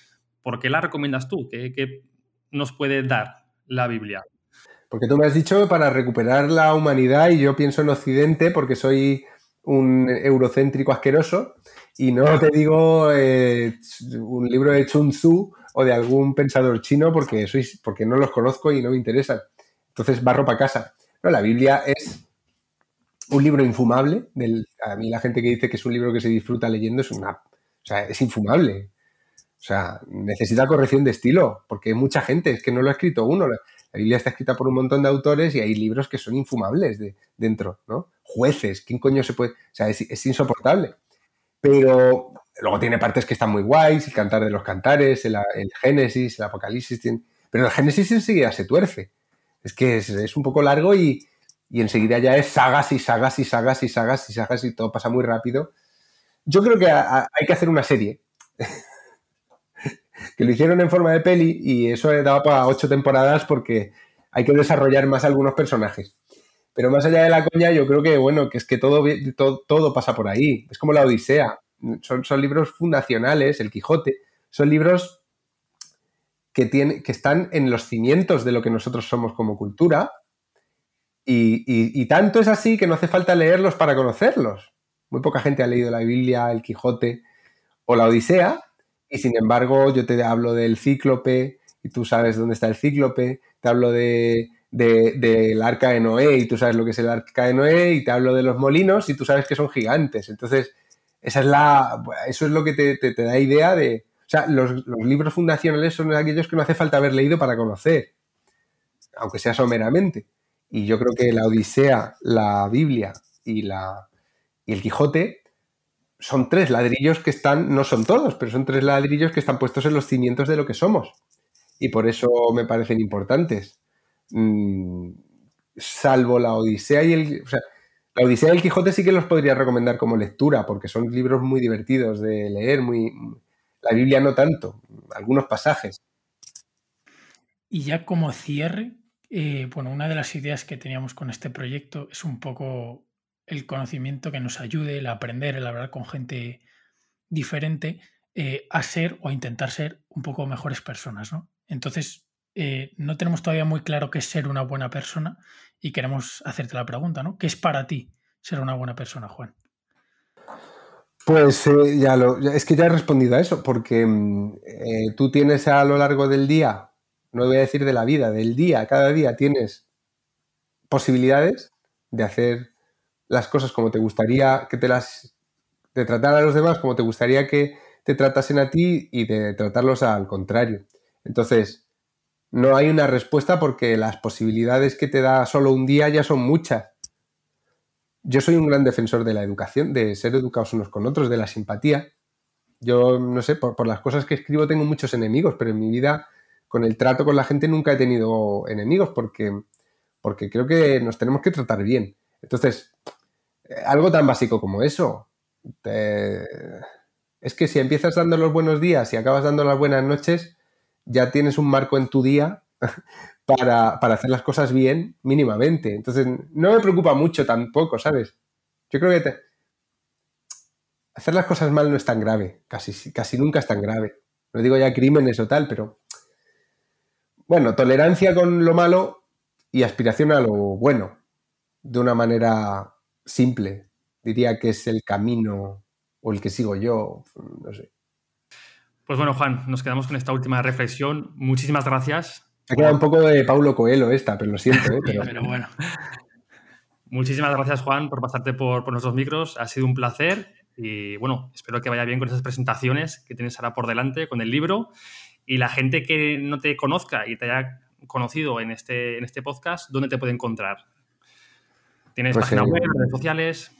¿Por qué la recomiendas tú? ¿Qué, nos puede dar la Biblia? Porque tú me has dicho para recuperar la humanidad y yo pienso en Occidente porque soy un eurocéntrico asqueroso y no te digo eh, un libro de Chun Tzu o de algún pensador chino porque, sois, porque no los conozco y no me interesan. Entonces barro para casa. No, la Biblia es un libro infumable. Del, a mí la gente que dice que es un libro que se disfruta leyendo es una... O sea, es infumable. O sea, necesita corrección de estilo, porque mucha gente, es que no lo ha escrito uno. La, Biblia está escrita por un montón de autores y hay libros que son infumables de, dentro, ¿no? Jueces, ¿quién coño se puede...? O sea, es, insoportable. Pero luego tiene partes que están muy guays, el Cantar de los Cantares, el, Génesis, el Apocalipsis, pero el Génesis enseguida se tuerce. Es que es un poco largo y, y enseguida ya es sagas y sagas y sagas y sagas y sagas y todo pasa muy rápido. Yo creo que hay que hacer una serie. Que lo hicieron en forma de peli y eso daba para ocho temporadas porque hay que desarrollar más algunos personajes. Pero más allá de la coña, yo creo que, bueno, que es que todo, todo, pasa por ahí. Es como la Odisea. Son, son libros fundacionales, el Quijote. Son libros que, que están en los cimientos de lo que nosotros somos como cultura y, tanto es así que no hace falta leerlos para conocerlos. Muy poca gente ha leído la Biblia, el Quijote o la Odisea, y sin embargo yo te hablo del cíclope y tú sabes dónde está el cíclope, te hablo de, del arca de Noé y tú sabes lo que es el arca de Noé, y te hablo de los molinos y tú sabes que son gigantes. Entonces, esa es la, eso es lo que te, da idea de... O sea, los, los libros fundacionales son aquellos que no hace falta haber leído para conocer, aunque sea someramente. Y yo creo que la Odisea, la Biblia y, la, y el Quijote son tres ladrillos que están, no son todos, pero son tres ladrillos que están puestos en los cimientos de lo que somos. Y por eso me parecen importantes. Mm, salvo la Odisea y el... La Odisea y el Quijote sí que los podría recomendar como lectura, porque son libros muy divertidos de leer, muy... La Biblia no tanto, algunos pasajes. Y ya como cierre, eh, bueno, una de las ideas que teníamos con este proyecto es un poco el conocimiento que nos ayude, el aprender, el hablar con gente diferente, eh, a ser o a intentar ser un poco mejores personas, ¿no? Entonces, eh, no tenemos todavía muy claro qué es ser una buena persona y queremos hacerte la pregunta, ¿no? ¿Qué es para ti ser una buena persona, Juan? Pues ya lo, es que ya he respondido a eso, porque mm, tú tienes a lo largo del día no voy a decir de la vida, del día, cada día tienes posibilidades de hacer las cosas como te gustaría que te las de tratar a los demás como te gustaría que te tratasen a ti y de tratarlos al contrario. Entonces, no hay una respuesta porque las posibilidades que te da solo un día ya son muchas. Yo soy un gran defensor de la educación, de ser educados unos con otros, de la simpatía. Yo, no sé, por, por las cosas que escribo tengo muchos enemigos, pero en mi vida con el trato con la gente nunca he tenido enemigos porque, porque creo que nos tenemos que tratar bien. Entonces, algo tan básico como eso, es que si empiezas dando los buenos días y acabas dando las buenas noches, ya tienes un marco en tu día para, hacer las cosas bien mínimamente. Entonces, no me preocupa mucho tampoco, ¿sabes? Yo creo que hacer las cosas mal no es tan grave, casi, casi nunca es tan grave. No digo ya crímenes o tal, pero bueno, tolerancia con lo malo y aspiración a lo bueno, de una manera simple. Diría que es el camino o el que sigo yo, no sé. Pues bueno, Juan, nos quedamos con esta última reflexión. Muchísimas gracias. Ha quedado un poco de Paulo Coelho esta, pero lo siento. ¿eh? Pero... bueno. Muchísimas gracias, Juan, por pasarte por, por, nuestros micros. Ha sido un placer y bueno, espero que vaya bien con esas presentaciones que tienes ahora por delante con el libro y la gente que no te conozca y te haya conocido en este, en este podcast, ¿dónde te puede encontrar? ¿Tienes pues página web, redes sociales?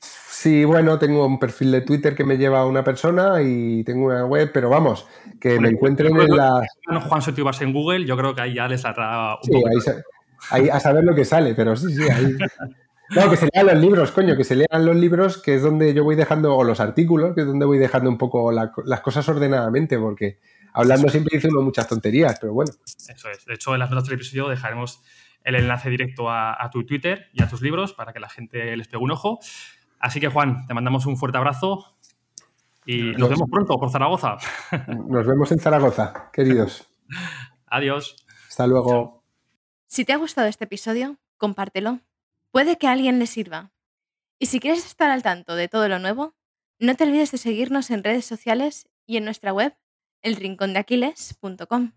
Sí, bueno, tengo un perfil de Twitter que me lleva a una persona y tengo una web, pero vamos, que me encuentren en la... Juan Sotibas en Google, yo creo que ahí ya les un sí, ahí, a saber lo que sale, pero sí, sí, ahí... No, que se lean los libros, coño, que se lean los libros, que es donde yo voy dejando, o los artículos, que es donde voy dejando un poco las cosas ordenadamente, porque hablando siempre dice uno muchas tonterías, pero bueno. Eso es. De hecho, en las notas del episodio dejaremos el enlace directo a, tu Twitter y a tus libros para que la gente les pegue un ojo. Así que, Juan, te mandamos un fuerte abrazo y nos, vemos pronto por Zaragoza. Nos vemos en Zaragoza, queridos. Adiós. Hasta luego. Si te ha gustado este episodio, compártelo. Puede que a alguien le sirva. Y si quieres estar al tanto de todo lo nuevo, no te olvides de seguirnos en redes sociales y en nuestra web, elrincondeaquiles.com.